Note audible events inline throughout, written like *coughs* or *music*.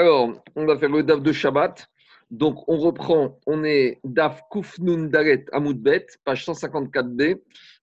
Alors, on va faire le DAF de Shabbat. Donc, on reprend, on est DAF Kufnun Daret Amoudbet, page 154b,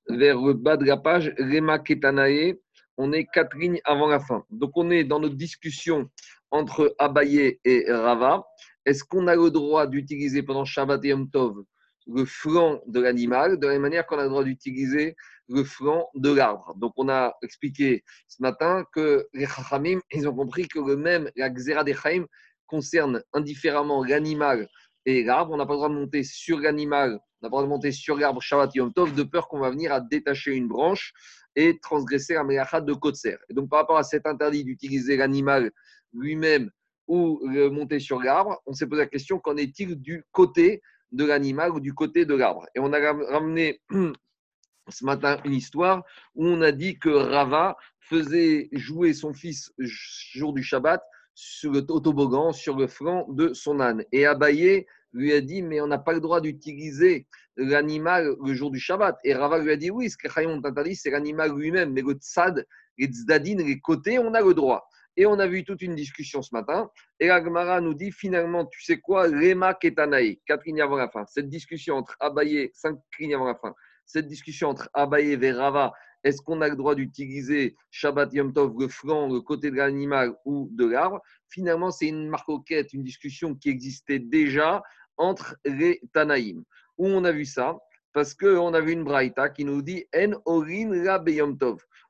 vers le bas de la page, Rema Ketanae. On est quatre lignes avant la fin. Donc, on est dans notre discussion entre Abaye et Rava. Est-ce qu'on a le droit d'utiliser pendant Shabbat et Yom Tov le flanc de l'animal, de la même manière qu'on a le droit d'utiliser le flanc de l'arbre. Donc, on a expliqué ce matin que les Chachamim, ils ont compris que le même, la Xéra des Chaim, concerne indifféremment l'animal et l'arbre. On n'a pas le droit de monter sur l'animal, on n'a pas le droit de monter sur l'arbre Shabbat Yom Tov, de peur qu'on va venir à détacher une branche et transgresser la Melacha de Kotser. Et donc, par rapport à cet interdit d'utiliser l'animal lui-même ou le monter sur l'arbre, on s'est posé la question qu'en est-il du côté de l'animal ou du côté de l'arbre? Et on a ramené ce matin une histoire où on a dit que Rava faisait jouer son fils jour du Shabbat sur le toboggan, sur le flanc de son âne. Et Abaye lui a dit, mais on n'a pas le droit d'utiliser l'animal le jour du Shabbat. Et Rava lui a dit, oui, ce que Chayon interdit, c'est l'animal lui-même, mais le tzad, les tzadines, les côtés, on a le droit. Et on a vu toute une discussion ce matin. Et Agmara nous dit finalement, tu sais quoi, Rema Ketanaï, quatre lignes avant la fin. Cette discussion entre Abaye, cinq lignes avant la fin, cette discussion entre Abaye et Rava, est-ce qu'on a le droit d'utiliser Shabbat Yom Tov, le flanc, le côté de l'animal ou de l'arbre? Finalement, c'est une marcoquette, une discussion qui existait déjà entre les Tanaïm. Où on a vu ça? Parce qu'on a vu une braïta qui nous dit En orin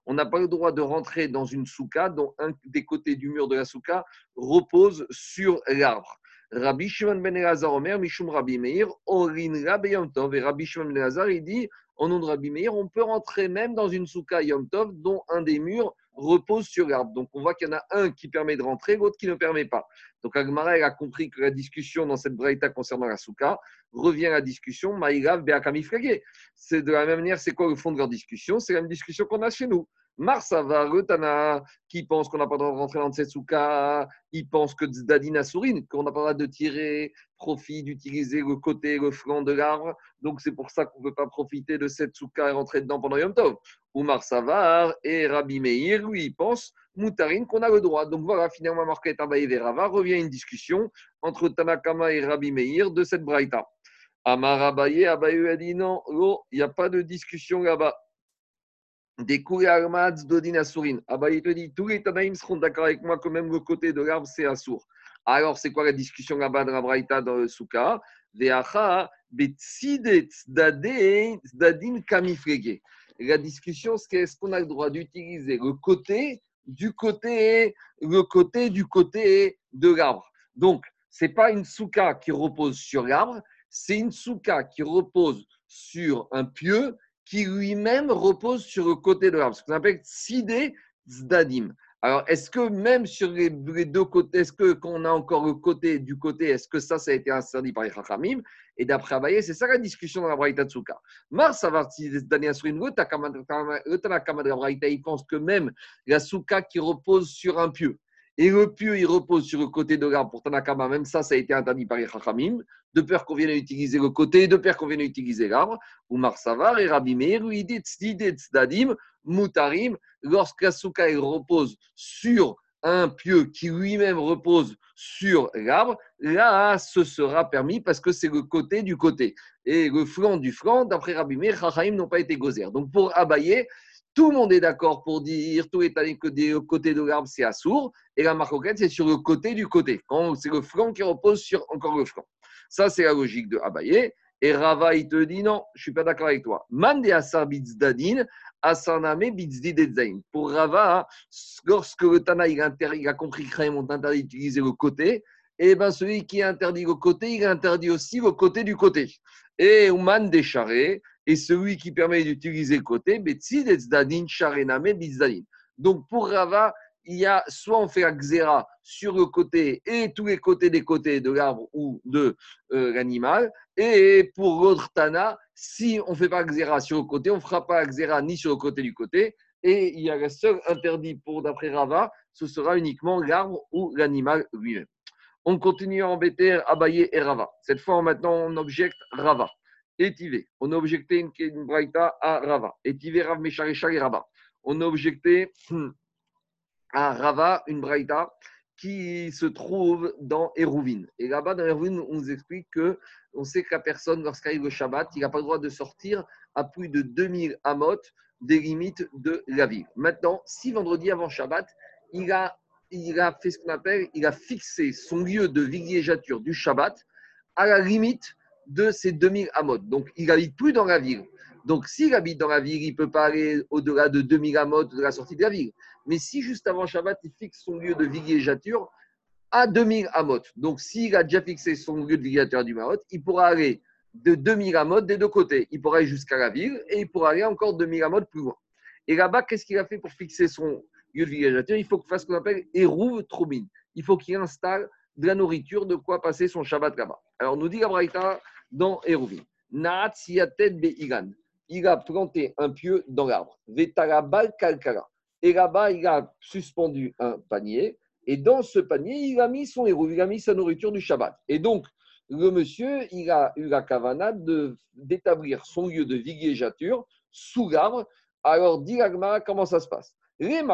on n'a pas le droit de rentrer dans une souka dont un des côtés du mur de la souka repose sur l'arbre. Rabbi Shimon ben Elazar Omer, Mishum Rabbi Meir, Orin Rabbi Yom Tov. Et Rabbi Shimon ben Elazar, il dit, au nom de Rabbi Meir, on peut rentrer même dans une souka Yom Tov dont un des murs repose sur l'arbre. Donc on voit qu'il y en a un qui permet de rentrer, l'autre qui ne permet pas. Donc Agmara a compris que la discussion dans cette braïta concernant la souka revient à la discussion Maïgav Beakami C'est de la même manière, c'est quoi le fond de leur discussion? C'est la même discussion qu'on a chez nous. Marsava, Retana, qui pense qu'on n'a pas le droit de rentrer dans cette souka, il pense que Zdadina Sourine, qu'on n'a pas le droit de tirer profit, d'utiliser le côté, le flanc de l'arbre. Donc c'est pour ça qu'on ne peut pas profiter de cette souka et rentrer dedans pendant Yom Tov. Oumar Savar et Rabbi Meir, lui, il pense, Moutarine, qu'on a le droit. Donc voilà, finalement, Marquette Abaye Verava revient une discussion entre Tanakama et Rabbi Meir de cette braïta. Amar Abaye, Abaye a dit non, il n'y a pas de discussion là-bas. Des Armads d'Odin Asourin. Abaye te dit tous les Tanaïm seront d'accord avec moi que même le côté de l'arbre, c'est Assour. Alors, c'est quoi la discussion là-bas de la braïta dans le Souka? La discussion, c'est est-ce qu'on a le droit d'utiliser le côté du côté, le côté du côté de l'arbre? Donc, ce n'est pas une souka qui repose sur l'arbre, c'est une souka qui repose sur un pieu qui lui-même repose sur le côté de l'arbre. Ce qu'on appelle sidé zdadim. Alors, est-ce que même sur les, deux côtés, est-ce que qu'on a encore le côté du côté, est-ce que ça, ça a été interdit par les Chachamim? Et d'après Abaye, c'est ça la discussion dans la Braïta Tsuka. Mars, de la Braïta, il pense que même la Souka qui repose sur un pieu, et le pieu, il repose sur le côté de l'arbre pour Tanakama, même ça, ça a été interdit par les Chachamim, de peur qu'on vienne utiliser le côté, de peur qu'on vienne utiliser l'arbre. Ou Marsavar et Rabbi Meir, Tzdadim, Mutarim, lorsque la souka repose sur un pieu qui lui-même repose sur l'arbre, là, ce sera permis parce que c'est le côté du côté. Et le flanc du flanc, d'après Rabbi Meir, Chachaim n'ont pas été gozer. Donc pour abayer, tout le monde est d'accord pour dire, tout est allé que côté de l'arbre, c'est assourd, et la marcoquette, c'est sur le côté du côté. C'est le flanc qui repose sur encore le flanc. Ça, c'est la logique de Abaye. Et Rava, il te dit non, je ne suis pas d'accord avec toi. Mande asar bitzdadin. Pour Rava, lorsque le Tana il a, compris que ont interdit d'utiliser le côté, et eh ben celui qui interdit le côté, il interdit aussi le côté du côté. Et Ouman décharé, et celui qui permet d'utiliser côté, bitzdadin, charename bitzdadin. Donc pour Rava, il y a soit on fait la sur le côté et tous les côtés des côtés de l'arbre ou de euh, l'animal. Et pour l'autre Tana, si on ne fait pas xéra sur le côté, on ne fera pas xéra ni sur le côté du côté. Et il y a le seul interdit pour d'après Rava, ce sera uniquement l'arbre ou l'animal lui-même. On continue à embêter Abaye et Rava. Cette fois, maintenant, on objecte Rava. Étivé. On a objecté une, braïta à Rava. Rav, et Rava. On a objecté. Hmm, à Rava, une braïta, qui se trouve dans Hérouvin. Et là-bas, dans Hérouvin, on nous explique que on sait que la personne, lorsqu'arrive le Shabbat, il n'a pas le droit de sortir à plus de 2000 amot des limites de la ville. Maintenant, si vendredi avant Shabbat, il a, il a fait ce qu'on appelle, il a fixé son lieu de villégiature du Shabbat à la limite de ces 2000 amot. Donc, il n'habite plus dans la ville. Donc, s'il habite dans la ville, il ne peut pas aller au-delà de 2000 amot de la sortie de la ville. Mais si juste avant Shabbat, il fixe son lieu de villégiature à 2000 amot, donc s'il a déjà fixé son lieu de villégiature du Maroc, il pourra aller de 2000 amot des deux côtés. Il pourra aller jusqu'à la ville et il pourra aller encore 2000 amot plus loin. Et là-bas, qu'est-ce qu'il a fait pour fixer son lieu de villégiature? Il faut qu'il fasse ce qu'on appelle Erouv Troubin. Il faut qu'il installe de la nourriture, de quoi passer son Shabbat là-bas. Alors, nous dit Gabraïta dans Erouvin. Naat Beigan. Il a planté un pieu dans l'arbre. Vetarabal Kalkara. Et là-bas, il a suspendu un panier. Et dans ce panier, il a mis son héros, il a mis sa nourriture du Shabbat. Et donc, le monsieur, il a eu la cavana d'établir son lieu de villégiature sous l'arbre. Alors, dit comment ça se passe? Si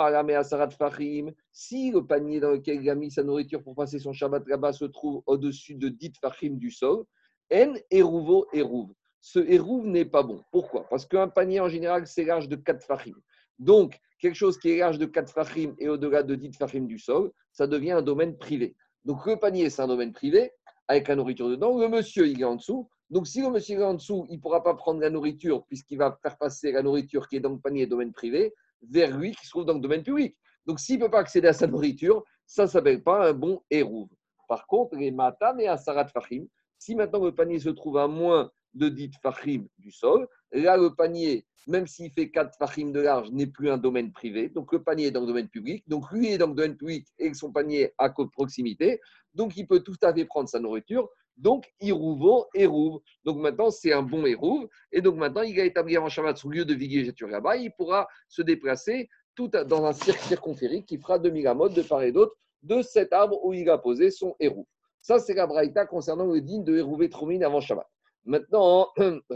le panier dans lequel il a mis sa nourriture pour passer son Shabbat là-bas se trouve au-dessus de dit fachim du sol, en eruvo eruv. Ce eruv n'est pas bon. Pourquoi? Parce qu'un panier en général, c'est large de 4 fachim. Donc, quelque chose qui est large de 4 fachim et au-delà de 10 fachim du sol, ça devient un domaine privé. Donc, le panier, c'est un domaine privé avec la nourriture dedans. Le monsieur, il est en dessous. Donc, si le monsieur est en dessous, il ne pourra pas prendre la nourriture puisqu'il va faire passer la nourriture qui est dans le panier domaine privé vers lui qui se trouve dans le domaine public. Donc, s'il ne peut pas accéder à sa nourriture, ça ne s'appelle pas un bon hérouve. Par contre, les matam et asarat fachim, si maintenant le panier se trouve à moins de 10 fachim du sol, là, le panier, même s'il fait 4 fachim de large, n'est plus un domaine privé. Donc, le panier est dans le domaine public. Donc, lui est dans le domaine public et son panier à proximité. Donc, il peut tout à fait prendre sa nourriture. Donc, Irouvo, Hérouve. Donc maintenant, c'est un bon Hérouve. Et donc maintenant, il a établi avant Shabbat son lieu de villégiature là-bas. Il pourra se déplacer tout dans un cirque circonférique qui fera 2000 amotes de part et d'autre de cet arbre où il a posé son Hérouve. Ça, c'est la braïta concernant le digne de Hérouvé Troumine avant Shabbat. Maintenant, *clears throat*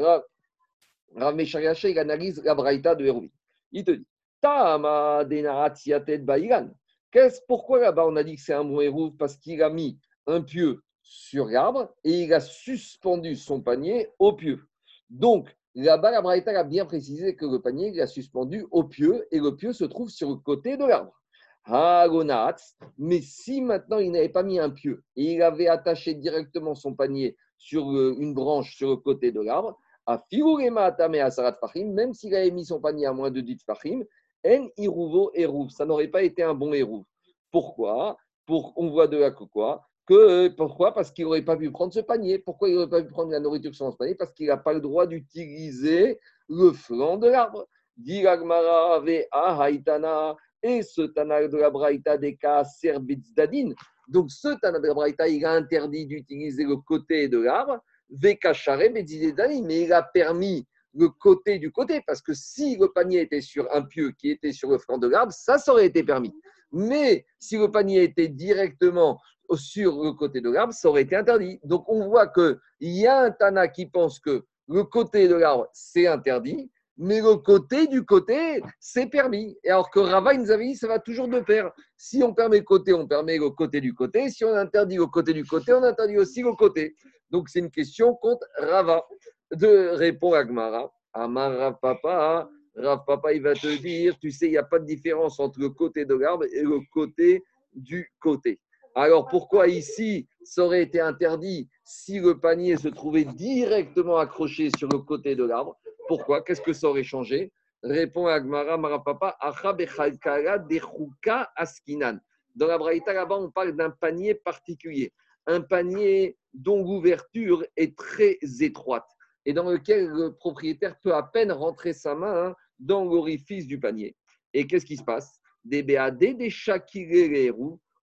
Rav il analyse la braïta de Hérouvé. Il te dit Tama Pourquoi là-bas on a dit que c'est un bon Hérouve Parce qu'il a mis un pieu sur l'arbre et il a suspendu son panier au pieu. Donc, là-bas, la Braïta a bien précisé que le panier, il a suspendu au pieu et le pieu se trouve sur le côté de l'arbre. Mais si maintenant il n'avait pas mis un pieu et il avait attaché directement son panier sur une branche sur le côté de l'arbre, à même s'il avait mis son panier à moins de 10 fachim, en iruvo eruv, ça n'aurait pas été un bon eruv. Pourquoi? Pour, On voit de là que quoi? Que, pourquoi? Parce qu'il n'aurait pas pu prendre ce panier. Pourquoi il n'aurait pas pu prendre la nourriture sur ce panier? Parce qu'il n'a pas le droit d'utiliser le flanc de l'arbre. Et ce Tana de la Braïta des cas Serbitzdadin. Donc ce Tana de la Braïta, il a interdit d'utiliser le côté de l'arbre. Mais il a permis le côté du côté, parce que si le panier était sur un pieu qui était sur le flanc de l'arbre, ça, ça aurait été permis. Mais si le panier était directement sur le côté de l'arbre, ça aurait été interdit. Donc on voit qu'il y a un Tana qui pense que le côté de l'arbre, c'est interdit, mais le côté du côté, c'est permis. Et alors que Rava, il nous avait dit, ça va toujours de pair. Si on permet le côté, on permet le côté du côté. Si on interdit le côté du côté, on interdit aussi le côté. Donc c'est une question contre Rava. De répondre à Gmara. Amar Papa, Rav Papa, il va te dire, tu sais, il n'y a pas de différence entre le côté de l'arbre et le côté du côté. Alors pourquoi ici ça aurait été interdit si le panier se trouvait directement accroché sur le côté de l'arbre Pourquoi? Qu'est-ce que ça aurait changé? Répond Agmara Marapapa Askinan. Dans la Braïta, là-bas, on parle d'un panier particulier. Un panier dont l'ouverture est très étroite et dans lequel le propriétaire peut à peine rentrer sa main hein, dans l'orifice du panier. Et qu'est-ce qui se passe? Des BAD, des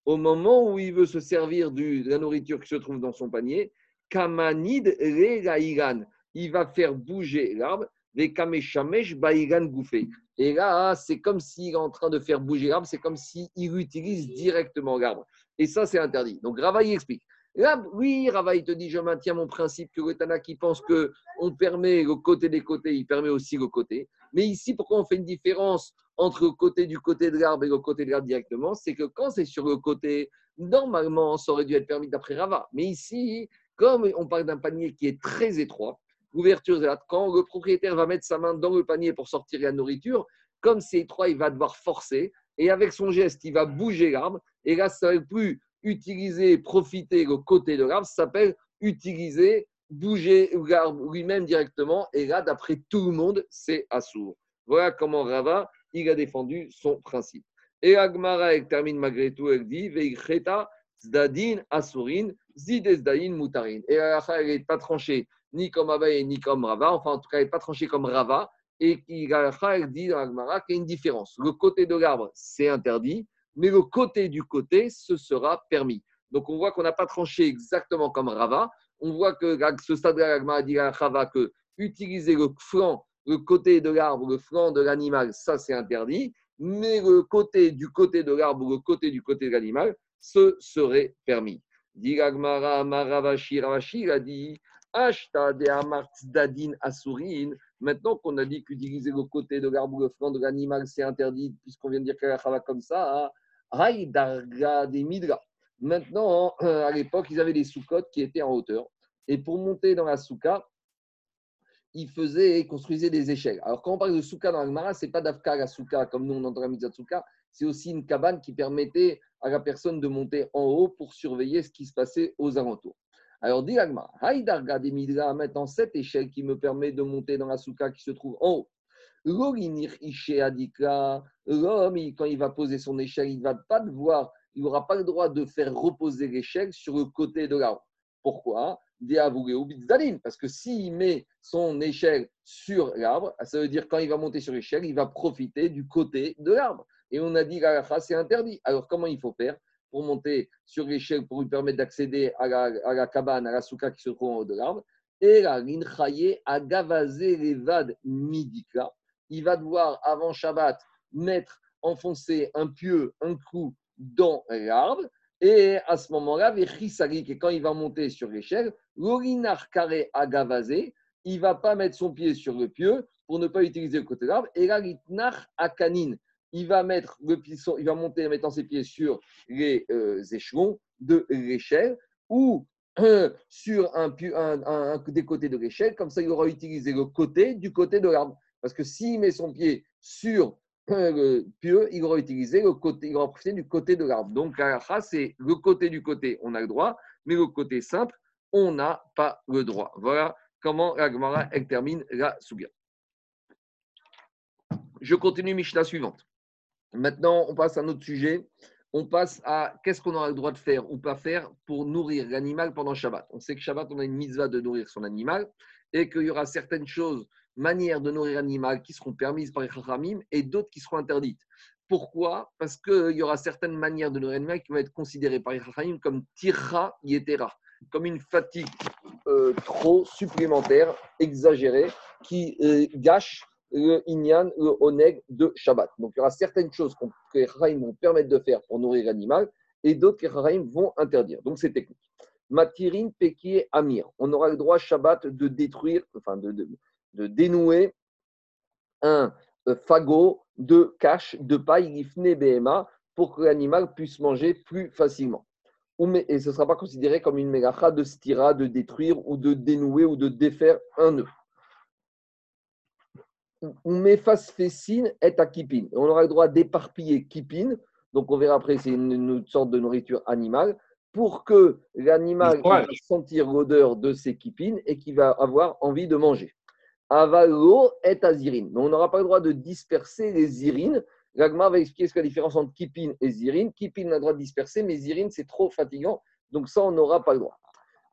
au moment où il veut se servir de la nourriture qui se trouve dans son panier, Kamanid il va faire bouger l'arbre, les Kameshamesh Baigan Gouffé. Et là, c'est comme s'il est en train de faire bouger l'arbre, c'est comme s'il utilise directement l'arbre. Et ça, c'est interdit. Donc, Rava, il explique. Là, oui, Rava, il te dit, je maintiens mon principe que le Tana qui pense qu'on permet le côté des côtés, il permet aussi le côté. Mais ici, pourquoi on fait une différence entre le côté du côté de l'arbre et le côté de l'arbre directement? C'est que quand c'est sur le côté, Normalement, ça aurait dû être permis d'après Rava. Mais ici, comme on parle d'un panier qui est très étroit, l'ouverture de là, quand le propriétaire va mettre sa main dans le panier pour sortir la nourriture, comme c'est étroit, il va devoir forcer. Et avec son geste, il va bouger l'arbre. Et là, ça ne plus utiliser, profiter le côté de l'arbre. Ça s'appelle utiliser, bouger l'arbre lui-même directement. Et là, d'après tout le monde, c'est assourd. Voilà comment Rava, il a défendu son principe. Et Agmara, elle termine malgré tout, elle dit Veicheta, Zdadin, Asurin, Zidesdain, Mutarin. Et elle n'est pas tranchée ni comme Abaye ni comme Rava. Enfin, en tout cas, elle n'est pas tranchée comme Rava. Et elle dit dans Agmara qu'il y a une différence. Le côté de l'arbre, c'est interdit, mais le côté du côté, ce sera permis. Donc, on voit qu'on n'a pas tranché exactement comme Rava. On voit que ce stade-là, Agmara dit à Rava que utiliser le flanc, le côté de l'arbre, le flanc de l'animal, ça c'est interdit mais le côté du côté de l'arbre le côté du côté de l'animal, ce serait permis. Diragmara Maravashi Ravashi a dit Ashta de Dadin Asurin. Maintenant qu'on a dit qu'utiliser le côté de l'arbre ou le flanc de l'animal, c'est interdit, puisqu'on vient de dire qu'elle a comme ça, Darga des Midra. Maintenant, à l'époque, ils avaient des sous-côtes qui étaient en hauteur. Et pour monter dans la souka, il faisait et construisait des échelles. Alors, quand on parle de souka dans l'Agmara, ce n'est pas d'Afka la souka comme nous on entend la mitzvah souka, c'est aussi une cabane qui permettait à la personne de monter en haut pour surveiller ce qui se passait aux alentours. Alors, dit l'Agmara, Haïdarga des Midra, maintenant cette échelle qui me permet de monter dans la souka qui se trouve en haut. L'homme, quand il va poser son échelle, il ne va pas devoir, il n'aura pas le droit de faire reposer l'échelle sur le côté de l'arbre. Pourquoi? Parce que s'il met son échelle sur l'arbre, ça veut dire quand il va monter sur l'échelle, il va profiter du côté de l'arbre. Et on a dit que c'est interdit. Alors comment il faut faire? Pour monter sur l'échelle pour lui permettre d'accéder à la, cabane, à la souka qui se trouve en haut de l'arbre Et la l'inchaye a gavazé levad midika. Il va devoir, avant Shabbat, mettre, enfoncer un pieu, un clou dans l'arbre et à ce moment-là, et quand il va monter sur l'échelle, l'orinar carré agavazé, il ne va pas mettre son pied sur le pieu pour ne pas utiliser le côté d'arbre. Et l'itnar akanin, il va mettre le monter en mettant ses pieds sur les euh, échelons de l'échelle ou *clears throat* sur un, un, des côtés de l'échelle. Comme ça, il aura utilisé le côté du côté de l'arbre. Parce que s'il met son pied sur *clears throat* le pieux, il aura utilisé le côté, il aura profité du côté de l'arbre. Donc, c'est le côté du côté, on a le droit, mais le côté simple, on n'a pas le droit. Voilà comment la Gemara, elle termine la Suga. Je continue Mishnah suivante. Maintenant, on passe à un autre sujet. On passe à qu'est-ce qu'on aura le droit de faire ou pas faire pour nourrir l'animal pendant Shabbat. On sait que Shabbat, on a une mitzvah de nourrir son animal et qu'il y aura certaines choses manières de nourrir l'animal qui seront permises par les Chachamim et d'autres qui seront interdites. Pourquoi? Parce qu'il y aura certaines manières de nourrir l'animal qui vont être considérées par les Chachamim comme tirra yetera, comme une fatigue euh, trop supplémentaire, exagérée, qui euh, gâche le inyan, le oneg de Shabbat. Donc il y aura certaines choses que les Chachamim vont permettre de faire pour nourrir l'animal et d'autres que les vont interdire. Donc c'est technique. Matirin, Peki, Amir. On aura le droit Shabbat de détruire, enfin de, de dénouer un euh, fagot de cache de paille gifne BMA pour que l'animal puisse manger plus facilement. Et ce ne sera pas considéré comme une mégacha de stira, de détruire ou de dénouer ou de défaire un nœud. Umefasfesine est à kipin. On aura le droit d'éparpiller kipin. Donc on verra après, c'est une, sorte de nourriture animale pour que l'animal puisse sentir l'odeur de ses kipines et qu'il va avoir envie de manger. Avalo est azirine. Mais on n'aura pas le droit de disperser les zirines. L'agma va expliquer ce qu'est la différence entre kipin et zirine. Kipin a le droit de disperser, mais zirine, c'est trop fatigant. Donc ça, on n'aura pas le droit.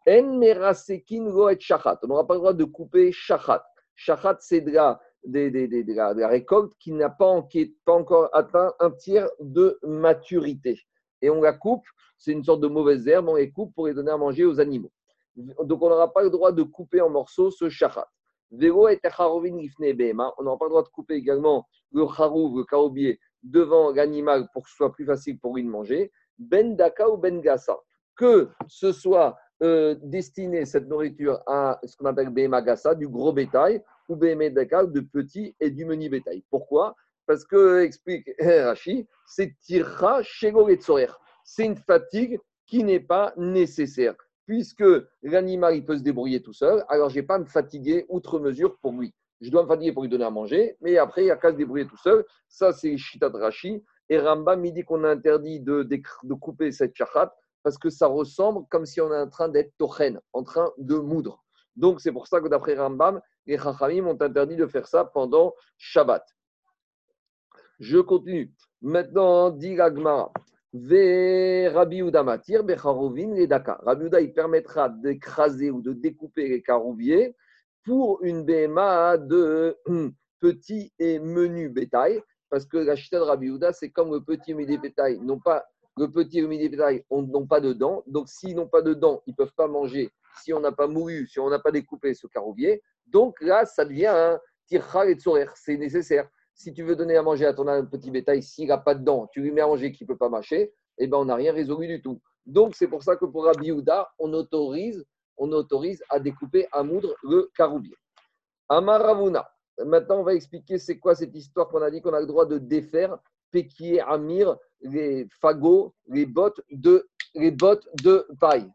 En merasekin lo et shachat. On n'aura pas le droit de couper shachat. Shachat, c'est de la, de, la, récolte qui n'a pas, encore atteint un tiers de maturité. Et on la coupe, c'est une sorte de mauvaise herbe, on les coupe pour les donner à manger aux animaux. Donc on n'aura pas le droit de couper en morceaux ce shachat. On n'aura pas le droit de couper également le harouv, le carobier, devant l'animal pour que ce soit plus facile pour lui de manger. Ben daka ou ben gassa. Que ce soit euh, destiné, cette nourriture, à ce qu'on appelle bema gassa, du gros bétail, ou de petit et du menu bétail. Pourquoi? Parce que, explique *laughs* Rashi, c'est tirra c'est une fatigue qui n'est pas nécessaire. Puisque l'animal, il peut se débrouiller tout seul, alors je n'ai pas à me fatiguer outre mesure pour lui. Je dois me fatiguer pour lui donner à manger, mais après, il n'y a qu'à se débrouiller tout seul. Ça, c'est Shita Rashi. Et Rambam, il dit qu'on a interdit de, de, couper cette chachat parce que ça ressemble comme si on est en train d'être tochen, en train de moudre. Donc, c'est pour ça que d'après Rambam, les Chachamim ont interdit de faire ça pendant Shabbat. Je continue. Maintenant, dit Gagmara. Rabbi Matir, Becharovin et Daka. Rabbi il permettra d'écraser ou de découper les carouviers pour une BMA de *clears throat* petit et menu bétail, parce que la chita de Rabbi c'est comme le petit et bétail, non pas le petit et bétail n'ont pas de dents, donc s'ils n'ont pas de dents, ils ne peuvent pas manger si on n'a pas mouru, si on n'a pas découpé ce carouvier. Donc là, ça devient un tircha et c'est nécessaire si tu veux donner à manger à ton petit bétail, s'il n'a pas de dents, tu lui mets à manger qui ne peut pas mâcher, eh ben, on n'a rien résolu du tout. Donc, c'est pour ça que pour Rabbi on autorise, on autorise à découper, à moudre le caroubier. Amaravuna. Maintenant, on va expliquer c'est quoi cette histoire qu'on a dit qu'on a le droit de défaire, péquier, amir, les fagots, les bottes de, les bottes de paille.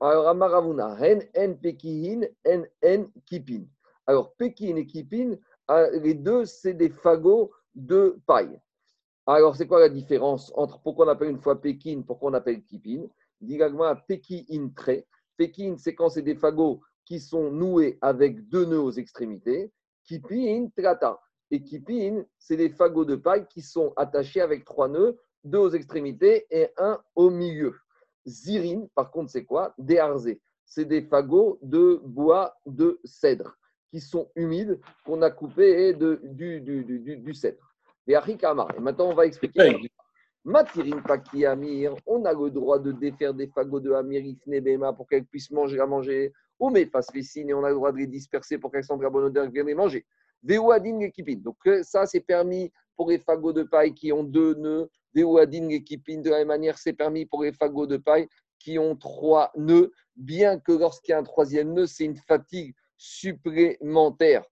Alors, Amaravuna, hen, en, pekihin, en, en, kipin. Alors, pekin et kipin, ah, les deux, c'est des fagots de paille. Alors, c'est quoi la différence entre pourquoi on appelle une fois Pékin, pourquoi on appelle Kipin Digagma Pekin trait. Pékin, c'est quand c'est des fagots qui sont noués avec deux nœuds aux extrémités. Kipin trata. Et Kipin, c'est des fagots de paille qui sont attachés avec trois nœuds, deux aux extrémités et un au milieu. Zirin, par contre, c'est quoi? Des C'est des fagots de bois de cèdre qui sont humides, qu'on a coupés de, du, du, du, du cèdre. Et maintenant, on va expliquer. Matirin Paki Amir, on a le droit de défaire des fagots de Amir Bema pour qu'elles puissent manger à manger. Ou mais face les signes et on a le droit de les disperser pour qu'elles sentent la bonne odeur et viennent les manger. Veouadin Ekipin. Donc euh, ça, c'est permis pour les fagots de paille qui ont deux nœuds. Veouadin Ekipin, de la même manière, c'est permis pour les fagots de paille qui ont trois nœuds, bien que lorsqu'il y a un troisième nœud, c'est une fatigue supplémentaire.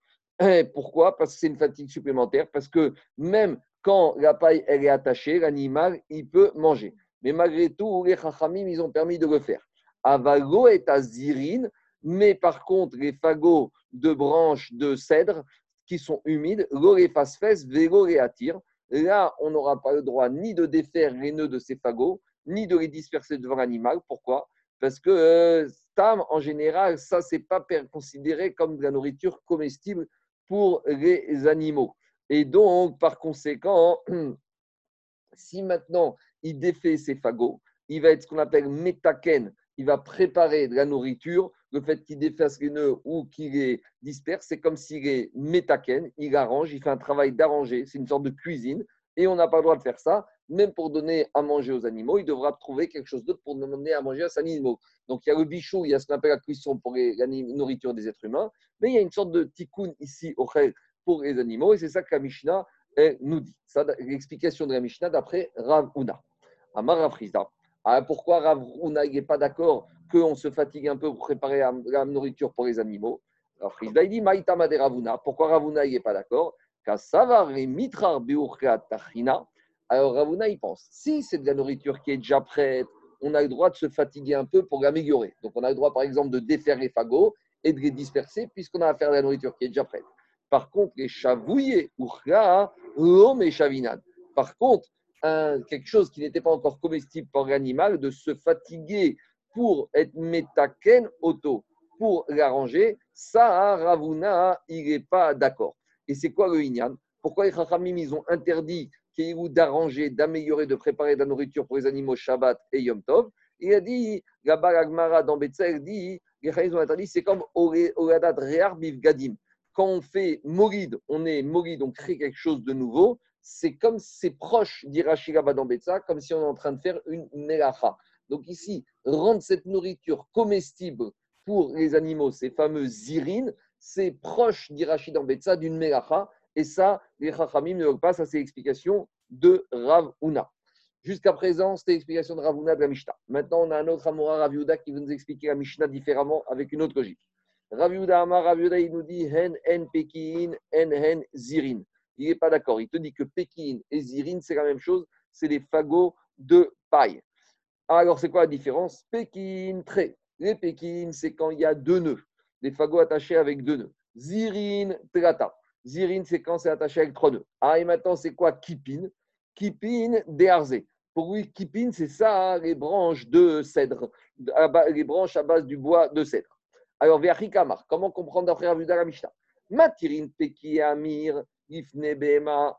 Pourquoi? Parce que c'est une fatigue supplémentaire, parce que même quand la paille est attachée, l'animal, il peut manger. Mais malgré tout, les chachamim, ils ont permis de le faire. Avago est à zirine, mais par contre, les fagots de branches de cèdre qui sont humides, fesse, vélo et attire. Là, on n'aura pas le droit ni de défaire les nœuds de ces fagots, ni de les disperser devant l'animal. Pourquoi? Parce que euh, en général, ça, c'est pas considéré comme de la nourriture comestible pour les animaux. Et donc, par conséquent, *clears throat* si maintenant il défait ses fagots, il va être ce qu'on appelle métaken, il va préparer de la nourriture. Le fait qu'il défasse les nœuds ou qu'il les disperse, c'est comme s'il est métaken, il arrange, il fait un travail d'arranger, c'est une sorte de cuisine. Et on n'a pas le droit de faire ça même pour donner à manger aux animaux, il devra trouver quelque chose d'autre pour donner à manger à ses animaux. Donc il y a le bichou, il y a ce qu'on appelle la cuisson pour la nourriture des êtres humains, mais il y a une sorte de tikkun ici au pour les animaux, et c'est ça que la Mishnah nous dit. L'explication de la Mishnah d'après Rav Una. Amar. Ah, pourquoi Rav n'est pas d'accord qu'on se fatigue un peu pour préparer la nourriture pour les animaux? Rav il dit Maïtama de Ravuna. Pourquoi Ravuna n'est pas d'accord? Alors Ravuna, il pense, si c'est de la nourriture qui est déjà prête, on a le droit de se fatiguer un peu pour l'améliorer. Donc on a le droit, par exemple, de défaire les fagots et de les disperser puisqu'on a affaire à la nourriture qui est déjà prête. Par contre, les chavouillés, l'homme et chavinade. Par contre, quelque chose qui n'était pas encore comestible par l'animal, de se fatiguer pour être métaken auto, pour l'arranger, ça, Ravuna, il n'est pas d'accord. Et c'est quoi le Inyan? Pourquoi les Chachamim, ils ont interdit d'arranger, d'améliorer, de préparer de la nourriture pour les animaux Shabbat et Yom Tov? Il a dit, là-bas, Agmara dans Betzel dit, les ont interdit, c'est comme Oradat Rear Gadim. Quand on fait Morid, on est Morid, on crée quelque chose de nouveau. C'est comme c'est proche dans Betzel, comme si on est en train de faire une Melacha. Donc ici, rendre cette nourriture comestible pour les animaux, ces fameux zirines, c'est proche d'Irachi dans Betsa d'une Melacha. Et ça, les Chachamim ne veulent pas. Ça, c'est l'explication de Rav Una. Jusqu'à présent, c'était l'explication de Rav Una de la Mishnah. Maintenant, on a un autre Amora, Rav qui veut nous expliquer la Mishnah différemment avec une autre logique. Rav Amar, Rav il nous dit Hen, En, Pekin, En, Hen, Zirin. Il n'est pas d'accord. Il te dit que Pekin et Zirin, c'est la même chose. C'est des fagots de paille. Alors, c'est quoi la différence? Pékin, trait. Les Pékin, c'est quand il y a deux nœuds, des fagots attachés avec deux nœuds. Zirin, trata. Zirin, c'est quand c'est attaché avec trois nœuds. Ah, et maintenant, c'est quoi? Kipin Kipin, déarzé. Pour lui, Kipin, c'est ça, hein, les branches de cèdre, les branches à base du bois de cèdre. Alors, Kamar, comment comprendre d'après Ravuda la Mishnah? Matirin Peki Amir,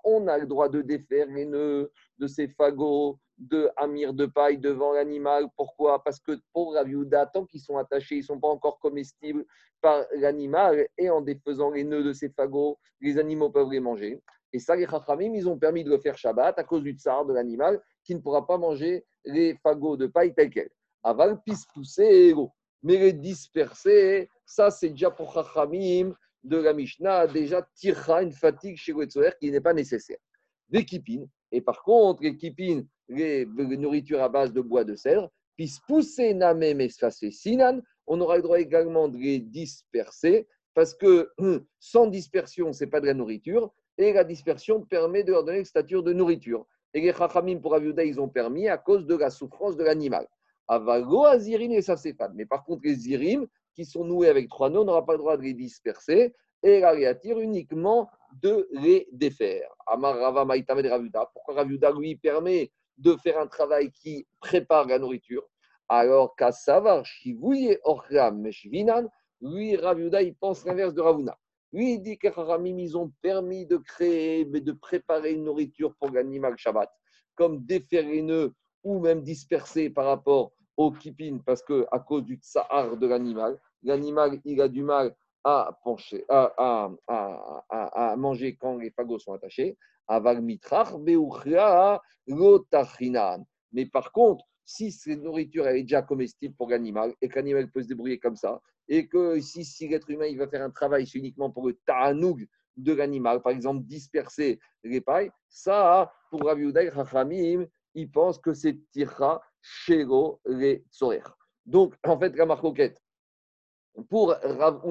on a le droit de défaire les nœuds de ces fagots de amir de paille devant l'animal. Pourquoi? Parce que pour Raviouda, tant qu'ils sont attachés, ils ne sont pas encore comestibles par l'animal, et en défaisant les nœuds de ces fagots, les animaux peuvent les manger. Et ça, les Chachamim, ils ont permis de le faire Shabbat à cause du tsar de l'animal qui ne pourra pas manger les fagots de paille tels quels. Aval, pis pousser, Mais les disperser, ça, c'est déjà pour Chachamim de la Mishnah, déjà tirera une fatigue chez le qui n'est pas nécessaire. Des kipines, et par contre, les kipines, les, nourritures à base de bois de cèdre, puis pousser namem espacé sinan, on aura le droit également de les disperser, parce que hum, sans dispersion, ce n'est pas de la nourriture, et la dispersion permet de leur donner une stature de nourriture. Et les chachamim pour Aviuda, ils ont permis à cause de la souffrance de l'animal. Avago, azirim et pas. Mais par contre, les zirim, qui sont noués avec trois nœuds, n'aura pas le droit de les disperser et la réattire uniquement de les défaire. Amar Rava de Ravuda. Pourquoi Ravuda lui permet de faire un travail qui prépare la nourriture? Alors qu'à savoir, lui, Ravuda, il pense l'inverse de Ravuna. Lui, il dit que ils ont permis de créer, mais de préparer une nourriture pour l'animal Shabbat, comme défaire les nœuds ou même disperser par rapport au kipin, parce que à cause du tsahar de l'animal, l'animal, il a du mal à, pencher, à, à, à, manger quand les fagots sont attachés. Mais par contre, si cette nourriture est déjà comestible pour l'animal et que l'animal peut se débrouiller comme ça, et que si, si l'être humain il va faire un travail, uniquement pour le ta'anoug de l'animal, par exemple disperser les pailles, ça, pour Rav Yuday, il pense que c'est tira shero les Donc, en fait, la marcoquette, pour Rav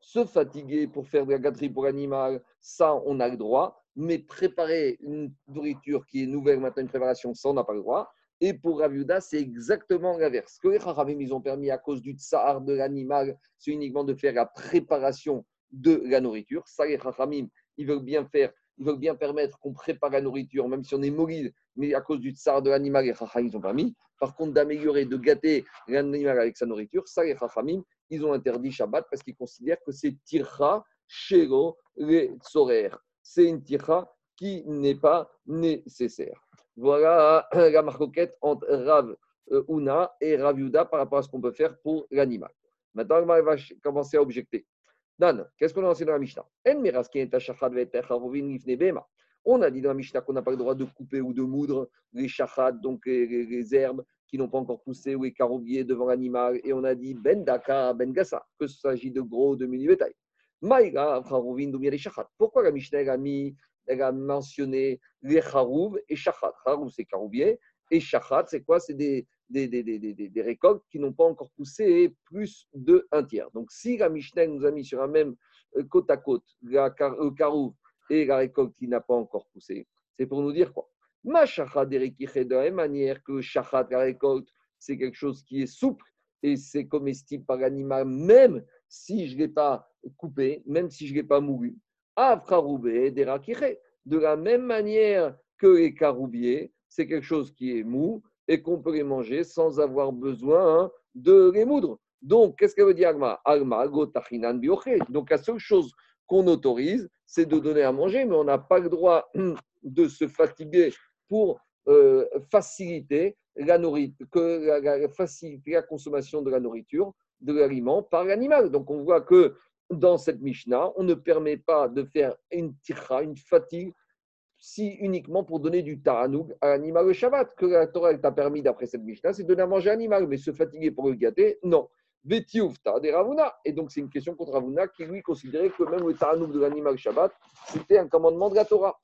se fatiguer pour faire de la gâterie pour l'animal, ça, on a le droit. Mais préparer une nourriture qui est nouvelle, maintenant une préparation, ça, on n'a pas le droit. Et pour Raviuda, c'est exactement l'inverse. Ce que les Chachamim, ils ont permis à cause du tsar de l'animal, c'est uniquement de faire la préparation de la nourriture. Ça, les Chachamim, ils veulent bien faire, ils veulent bien permettre qu'on prépare la nourriture, même si on est mobile, mais à cause du tsar de l'animal, les Chachamim, ils ont permis. Par contre, d'améliorer, de gâter l'animal avec sa nourriture, ça, les Chachamim, ils ont interdit Shabbat parce qu'ils considèrent que c'est tircha shelo les. C'est une tircha qui n'est pas nécessaire. Voilà la marcoquette entre Rav euh, Una et Rav Yuda par rapport à ce qu'on peut faire pour l'animal. Maintenant, on va commencer à objecter. Dan, qu'est-ce qu'on a enseigné dans la Mishnah? On a dit dans la Mishnah qu'on n'a pas le droit de couper ou de moudre les chachats, donc les herbes, qui n'ont pas encore poussé ou les caroubiers devant l'animal. Et on a dit ben daka, ben gassa, que s'agit de gros, de mini bétail. Maïga, les Pourquoi la Mishnah a, mis, elle a mentionné les charouv et shachat? Charouv, c'est caroubier. Et shachat, c'est quoi? C'est des, des, des, des, récoltes qui n'ont pas encore poussé plus de un tiers. Donc, si la Mishnah nous a mis sur un même euh, côte à côte, carouv et la récolte qui n'a pas encore poussé, c'est pour nous dire quoi. Ma de la même manière que shachat, la récolte, c'est quelque chose qui est souple et c'est comestible par l'animal, même si je ne l'ai pas coupé, même si je ne l'ai pas moulu. De la même manière que les caroubiers, c'est quelque chose qui est mou et qu'on peut les manger sans avoir besoin de les moudre. Donc, qu'est-ce que veut dire Alma Alma, Donc, la seule chose qu'on autorise, c'est de donner à manger, mais on n'a pas le droit *clears throat* de se fatiguer pour euh, faciliter la nourriture, faciliter la consommation de la nourriture, de l'aliment par l'animal. Donc on voit que dans cette Mishnah, on ne permet pas de faire une tira, une fatigue, si uniquement pour donner du ta'anoug à l'animal le Shabbat. Que la Torah t'a permis d'après cette Mishnah, c'est de donner à manger à l'animal, mais se fatiguer pour le gâter, non. Vetiufta des Ravuna. Et donc, c'est une question contre Ravuna qui, lui, considérait que même le ta'anoug de l'animal Shabbat, c'était un commandement de la Torah.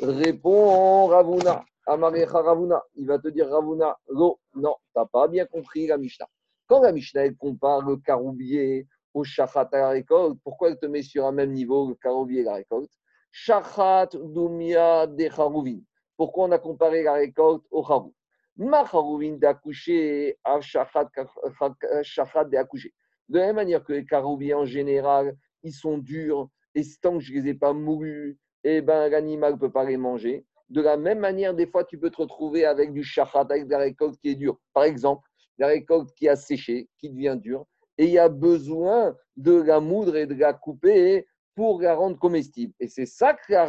Répond Ravuna. Amarecha Ravuna. Il va te dire Ravuna. Non, non, tu n'as pas bien compris la Mishnah. Quand la Mishnah elle compare le caroubier au shachat à la récolte, pourquoi elle te met sur un même niveau le caroubier et la récolte? Shachat dumia de Pourquoi on a comparé la récolte au charou D'accoucher, Shachat d'accoucher. De la même manière que les caroubiers en général, ils sont durs, et tant que je ne les ai pas moulus, eh ben, l'animal ne peut pas les manger. De la même manière, des fois, tu peux te retrouver avec du shachat, avec de la récolte qui est dure. Par exemple, la récolte qui a séché, qui devient dure, et il y a besoin de la moudre et de la couper pour la rendre comestible. Et c'est ça que la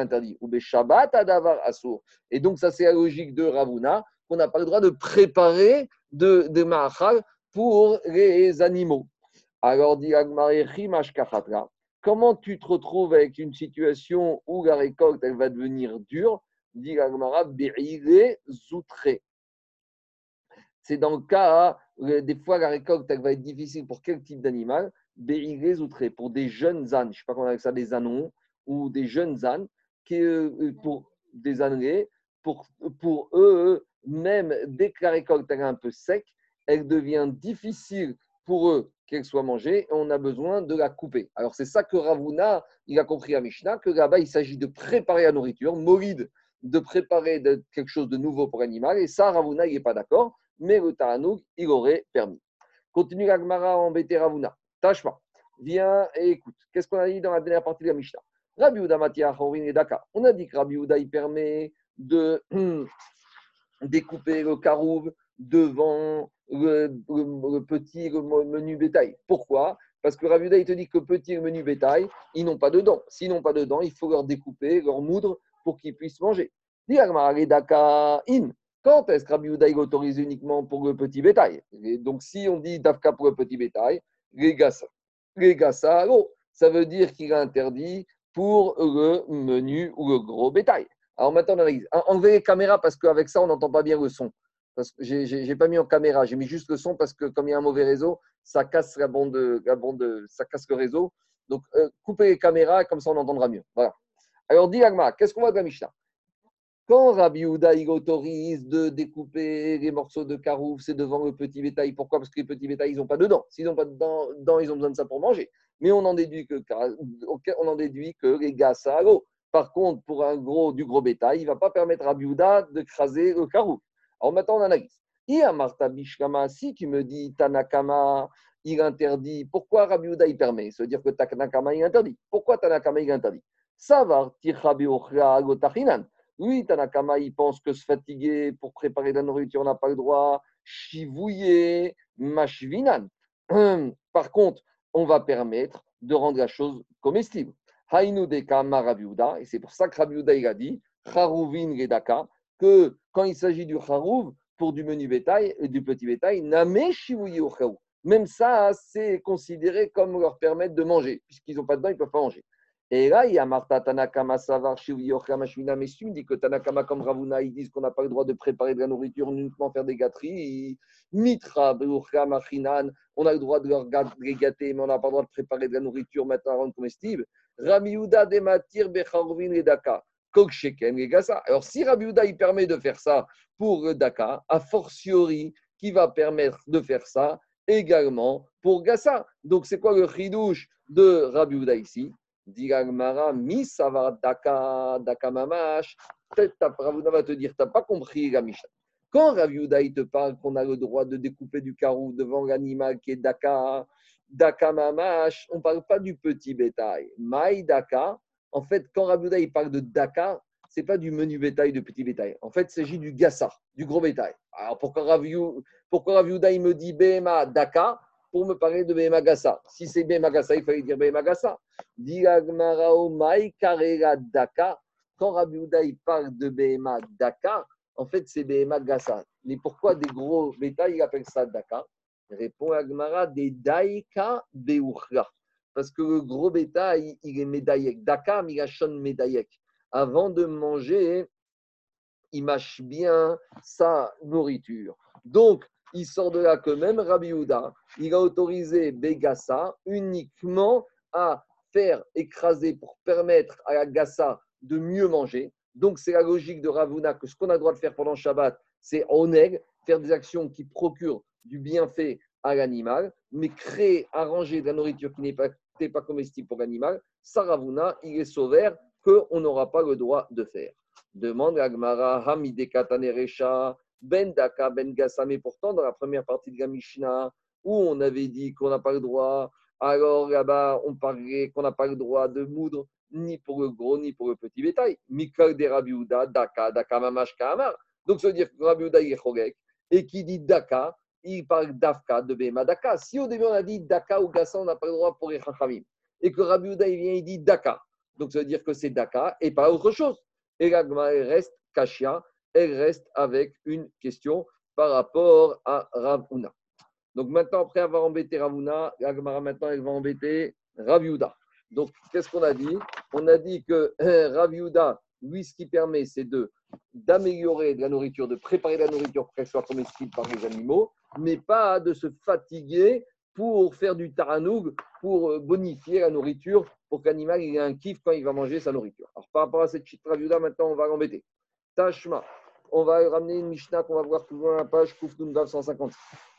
interdit. Ou Shabbat adavar asur. Et donc, ça, c'est la logique de Ravuna, qu'on n'a pas le droit de préparer de, de pour les animaux. Alors, dit comment tu te retrouves avec une situation où la récolte va devenir dure? Dit zoutré. C'est dans le cas, euh, des fois, la récolte va être difficile pour quel type d'animal? Pour des jeunes ânes, je ne sais pas comment on appelle ça, des anons, ou des jeunes ânes, qui, euh, euh, pour des ânes, pour, pour eux, même dès que la récolte est un peu sec, elle devient difficile pour eux qu'elle soit mangée et on a besoin de la couper. Alors c'est ça que Ravuna, il a compris à Mishnah, que là-bas il s'agit de préparer la nourriture, molide, de préparer quelque chose de nouveau pour l'animal. Et ça, Ravuna, il n'est pas d'accord, mais le Taranouk, il aurait permis. Continue l'Agmara à embêter Ravuna. Tâche pas. Viens et écoute. Qu'est-ce qu'on a dit dans la dernière partie de la Mishnah? Rabbi Uda Matia et Daka. On a dit que Rabbi Uda, il permet de *clears throat* découper le carouve devant le, petit menu bétail. Pourquoi? Parce que Ravuda, il te dit que petit et menu bétail, ils n'ont pas de dents. S'ils n'ont pas de dents, il faut leur découper, leur moudre pour qu'ils puissent manger. Quand est-ce que Rabbi il autorise uniquement pour le petit bétail? Donc, si on dit Dafka pour le petit bétail, les gassa, ça veut dire qu'il a interdit pour le menu ou le gros bétail. Alors maintenant, on analyse. Enlevez les caméras parce qu'avec ça, on n'entend pas bien le son. Parce que j'ai pas mis en caméra, j'ai mis juste le son parce que comme il y a un mauvais réseau, ça casse la bande, ça casse le réseau. Donc euh, coupez les caméras, comme ça on entendra mieux. Voilà. Alors dit Agma, qu'est-ce qu'on voit de la Mishnah? Quand Rabbi Houda il autorise de découper les morceaux de carouf, c'est devant le petit bétail. Pourquoi? Parce que les petits bétails, ils n'ont pas de dents. S'ils n'ont pas de dents, ils ont besoin de ça pour manger. Mais on en déduit que, on en déduit que les gars, ça Par contre, pour un gros, du gros bétail, il ne va pas permettre à Biouda de craser le carouf. Alors maintenant, on analyse. Et à Marta Bishkama, si tu me dis Tanakama, il interdit, pourquoi Rabbi Uda il permet? Ça veut dire que Tanakama il interdit. Pourquoi Tanakama il interdit? Savar Oui, Tanakama il pense que se fatiguer pour préparer la nourriture, on n'a pas le droit. Shivouye, mashvinan. *clears throat* Par contre, on va permettre de rendre la chose comestible. Et c'est pour ça que Rabbi il a dit, Haruvin Redaka, que quand il s'agit du harouv, pour du menu bétail et du petit bétail, même ça, c'est considéré comme leur permettre de manger, puisqu'ils n'ont pas de dents, ils ne peuvent pas manger. Et là, il y a Marta Tanakama Savar Mashvina, mais si dit que Tanakama comme Ravuna, ils disent qu'on n'a pas le droit de préparer de la nourriture, uniquement faire des gâteries. Mitra, on a le droit de leur gâter, mais on n'a pas le droit de préparer de la nourriture maintenant à rendre comestible. Ramiuda Dematir Becharvin et Daka. Alors, si Rabbi il permet de faire ça pour Daka, a fortiori, qui va permettre de faire ça également pour Gassa. Donc, c'est quoi le chidouche de Rabbi Uda ici? Diragmara, mi savar Daka, Daka mamash. Peut-être va te dire, tu pas compris la. Quand Rabbi il te parle qu'on a le droit de découper du carreau devant l'animal qui est Daka, Daka mamash, on ne parle pas du petit bétail. Maï Daka, en fait, quand Rabbi il parle de Daka, ce n'est pas du menu bétail, de petit bétail. En fait, il s'agit du Gassa, du gros bétail. Alors, pourquoi Rabbi, pourquoi il me dit Bema Daka pour me parler de Bema Gassa? Si c'est Bema Gassa, il fallait dire Bema Gassa. Daka. Quand Rabbi il parle de Bema Daka, en fait, c'est Bema Gassa. Mais pourquoi des gros bétails, il appelle ça Daka? Répond Agmara des Daika Beuchra parce que le gros bétail, il est médaillek. Dakar, Migashon médaillek. Avant de manger, il mâche bien sa nourriture. Donc, il sort de là que même Rabbi Houda, il a autorisé Begassa uniquement à faire écraser pour permettre à la Gassa de mieux manger. Donc, c'est la logique de Ravuna que ce qu'on a le droit de faire pendant Shabbat, c'est oneg, faire des actions qui procurent du bienfait à l'animal, mais créer, arranger de la nourriture qui n'est pas, comestible pour l'animal, Saravuna, il est sauvère qu'on n'aura pas le droit de faire. Demande à Gmara, Hamide Ben Daka, Ben Gassa. Mais pourtant, dans la première partie de la Mishnah, où on avait dit qu'on n'a pas le droit, alors là-bas, on parlait qu'on n'a pas le droit de moudre ni pour le gros, ni pour le petit bétail. Mikal de Daka, Daka Mamash Kahamar. Donc, ça veut dire que Rabiouda, il est et qui dit Daka, il parle d'Afka, de Bema Daka. Si au début on a dit Daka ou Gassa, on n'a pas le droit pour les Chachamim, et que Rabiouda, il vient, il dit Daka. Donc, ça veut dire que c'est Daka et pas autre chose. Et la elle reste Kashia, elle reste avec une question par rapport à Ravuna. Donc maintenant, après avoir embêté Ravuna, la maintenant, elle va embêter Raviuda. Donc, qu'est-ce qu'on a dit? On a dit que Raviuda, lui, ce qui permet, c'est de d'améliorer de la nourriture, de préparer la nourriture pour qu'elle soit comestible par les animaux, mais pas de se fatiguer pour faire du taranoug, pour euh, bonifier la nourriture, pour que l'animal ait un kiff quand il va manger sa nourriture. Alors, par rapport à cette Raviuda, maintenant, on va l'embêter. Tashma, on va ramener une Mishnah qu'on va voir plus loin la page Koufnundav 150.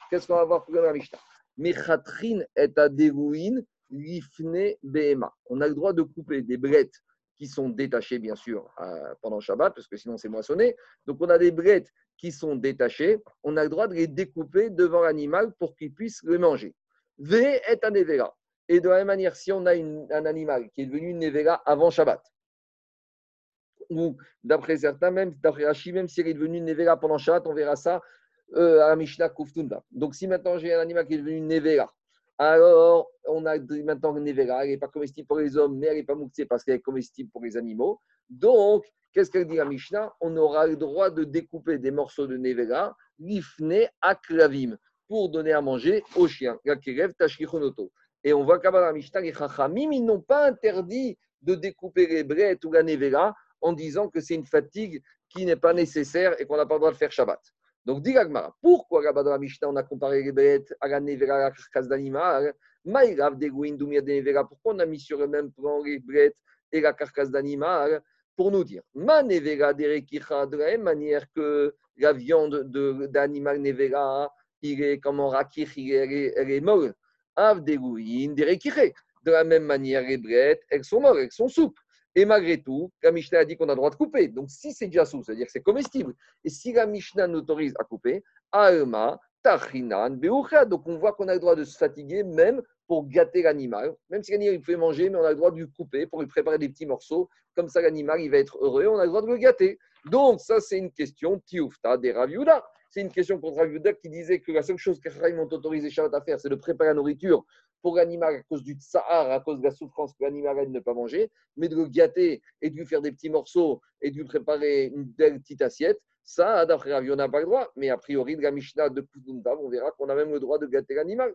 Qu'est-ce qu'on va voir plus loin la Mishnah? Mechatrin et adérouine lifne behema. On a le droit de couper des brettes qui sont détachées, bien sûr, euh, pendant Shabbat, parce que sinon c'est moissonné. Donc on a des brettes qui sont détachées. On a le droit de les découper devant l'animal pour qu'il puisse les manger. V est un nevera. Et de la même manière, si on a un animal qui est devenu une nevera avant Shabbat, ou d'après certains, même d'après Rashi, même s'il est devenu une nevera pendant Shabbat, on verra ça euh, à Mishnah Kuftunda. Donc si maintenant j'ai un animal qui est devenu une nevera, alors on a maintenant nevera, elle n'est pas comestible pour les hommes, mais elle n'est pas mouxée parce qu'elle est comestible pour les animaux. Donc, qu'est-ce qu'elle dit à Mishnah? On aura le droit de découper des morceaux de nevera, lifne aklavim, pour donner à manger aux chiens. Et on voit qu'à la Mishnah, les Chachamim, ils n'ont pas interdit de découper les brettes ou la nevera en disant que c'est une fatigue qui n'est pas nécessaire et qu'on n'a pas le droit de faire Shabbat. Donc, dit pourquoi là-bas Mishnah, on a comparé les bêtes à la nevera, à la carcasse d'animal Pourquoi on a mis sur le même plan les bêtes et la carcasse d'animal Pour nous dire, ma nevera de la même manière que la viande d'animal nevera, il est comme un rakich, elle est, elle est molle. Av de la même manière, les bêtes, elles sont molles, elles sont souples. Et malgré tout, la Mishnah a dit qu'on a le droit de couper. Donc, si c'est déjà sous, c'est-à-dire que c'est comestible. Et si la Mishnah nous autorise à couper, Alma, Tachinan, Beucha. Donc, on voit qu'on a le droit de se fatiguer même pour gâter l'animal. Même si l'animal, il fait manger, mais on a le droit de lui couper pour lui préparer des petits morceaux. Comme ça, l'animal, il va être heureux. On a le droit de le gâter. Donc, ça, c'est une question, des. C'est une question contre Raviuda qui disait que la seule chose qu'ils m'ont autorisé Shabbat à faire, c'est de préparer la nourriture pour l'animal à cause du tsahar, à cause de la souffrance que l'animal a de ne pas manger, mais de le gâter et de lui faire des petits morceaux et de lui préparer une belle petite assiette, ça, d'après Ravi, on n'a pas le droit. Mais a priori, de la Mishnah de Kudundav, on verra qu'on a même le droit de gâter l'animal.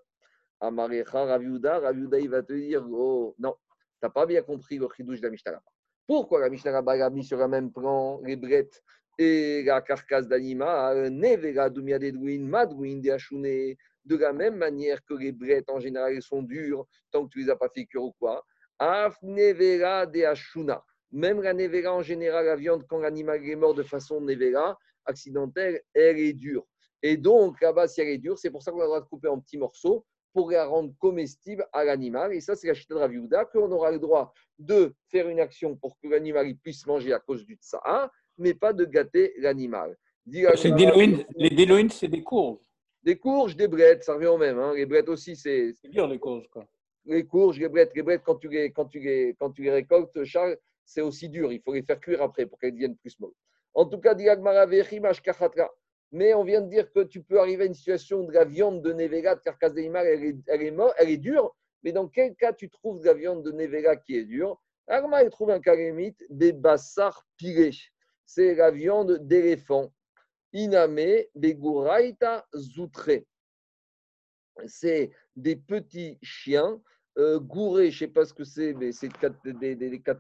Amarecha, Raviuda, Raviuda, il va te dire Oh, non, tu n'as pas bien compris le chidouche de la Mishnah Pourquoi la Mishnah a mis sur le même plan les brettes et la carcasse d'animal? Nevera, Dumiadedouin, Madouin, Deachouné de la même manière que les brettes en général sont dures tant que tu les as pas fait cuire ou quoi. Afnevera de ashuna. Même la nevera en général, la viande, quand l'animal est mort de façon nevera, accidentelle, elle est dure. Et donc, là-bas, si elle est dure, c'est pour ça qu'on a le droit de couper en petits morceaux pour la rendre comestible à l'animal. Et ça, c'est la chita de Raviouda, qu'on aura le droit de faire une action pour que l'animal puisse manger à cause du tsa'a, mais pas de gâter l'animal. Les déloïnes, c'est des courges. Des courges, des brettes, ça revient au même. Hein. Les brettes aussi, c'est. C'est dur les courges, quoi. Les courges, les brettes, les brettes, quand tu les, quand tu les, quand tu les récoltes, Charles, c'est aussi dur. Il faut les faire cuire après pour qu'elles deviennent plus molles. En tout cas, mais on vient de dire que tu peux arriver à une situation de la viande de Nevega, de carcasse d'animal, elle est, elle, est elle est dure. Mais dans quel cas tu trouves de la viande de Nevega qui est dure? Agma, il trouve un cas des bassars pilés. C'est la viande d'éléphant. Iname Beguraita Zoutre. C'est des petits chiens euh, gourés, je ne sais pas ce que c'est, mais c'est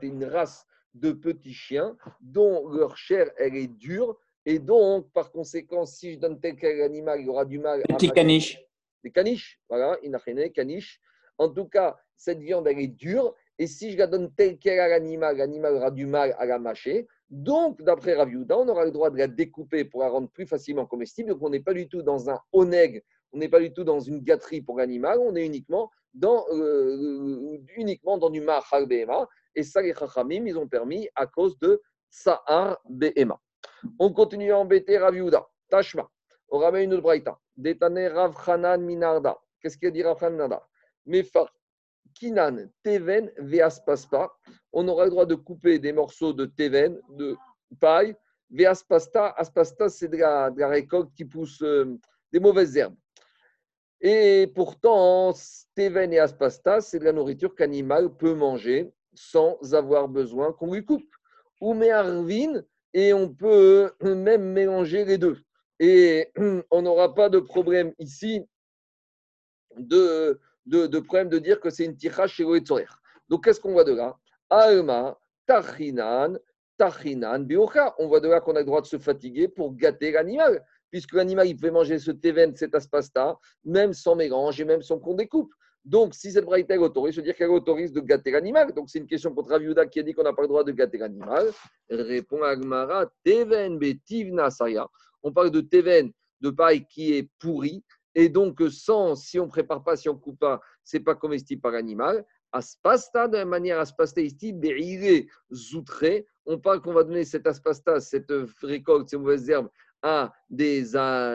une race de petits chiens dont leur chair elle est dure et donc par conséquent si je donne tel quel animal il aura du mal à petits caniches des caniches voilà inachene caniche. En tout cas cette viande elle est dure et si je la donne tel quel à l'animal l'animal aura du mal à la mâcher donc, d'après Raviuda, on aura le droit de la découper pour la rendre plus facilement comestible. Donc, on n'est pas du tout dans un oneg, on n'est pas du tout dans une gâterie pour l'animal, on est uniquement dans, euh, uniquement dans du mahar behema. Et ça, les chachamim, ils ont permis à cause de sa'ar behema. On continue à embêter Raviuda. Tashma. On ramène une autre braïta. Détané Rav Hanan Minarda. Qu'est-ce qu'il dit Rav Hanan Minarda? Kinan Teven Veaspaspa. On aura le droit de couper des morceaux de Teven, de paille. Veaspasta, Aspasta, c'est de la, récolte qui pousse euh, des mauvaises herbes. Et pourtant, Teven et Aspasta, c'est de la nourriture qu'animal peut manger sans avoir besoin qu'on lui coupe. Ou Arvin, et on peut même mélanger les deux. Et on n'aura pas de problème ici de, de, problème de dire que c'est une ticha chez Donc qu'est-ce qu'on voit de là? Alma, tachinan, tachinan, biocha. On voit de là qu'on a le droit de se fatiguer pour gâter l'animal, puisque l'animal il peut manger ce teven, cet aspasta, même sans mélange et même sans qu'on découpe. Donc, si cette braïta autorise, ça veut dire qu'elle autorise de gâter l'animal. Donc, c'est une question pour Traviuda qui a dit qu'on n'a pas le droit de gâter l'animal. Répond Agmara, Teven betivna saya. On parle de Teven, de paille qui est pourri. Et donc, sans, si on ne prépare pas, si on ne coupe pas, ce n'est pas comestible par l'animal. Aspasta, de la manière aspasta ici, beire zoutré. On parle qu'on va donner cette aspasta, cette récolte, ces mauvaises herbes, à des,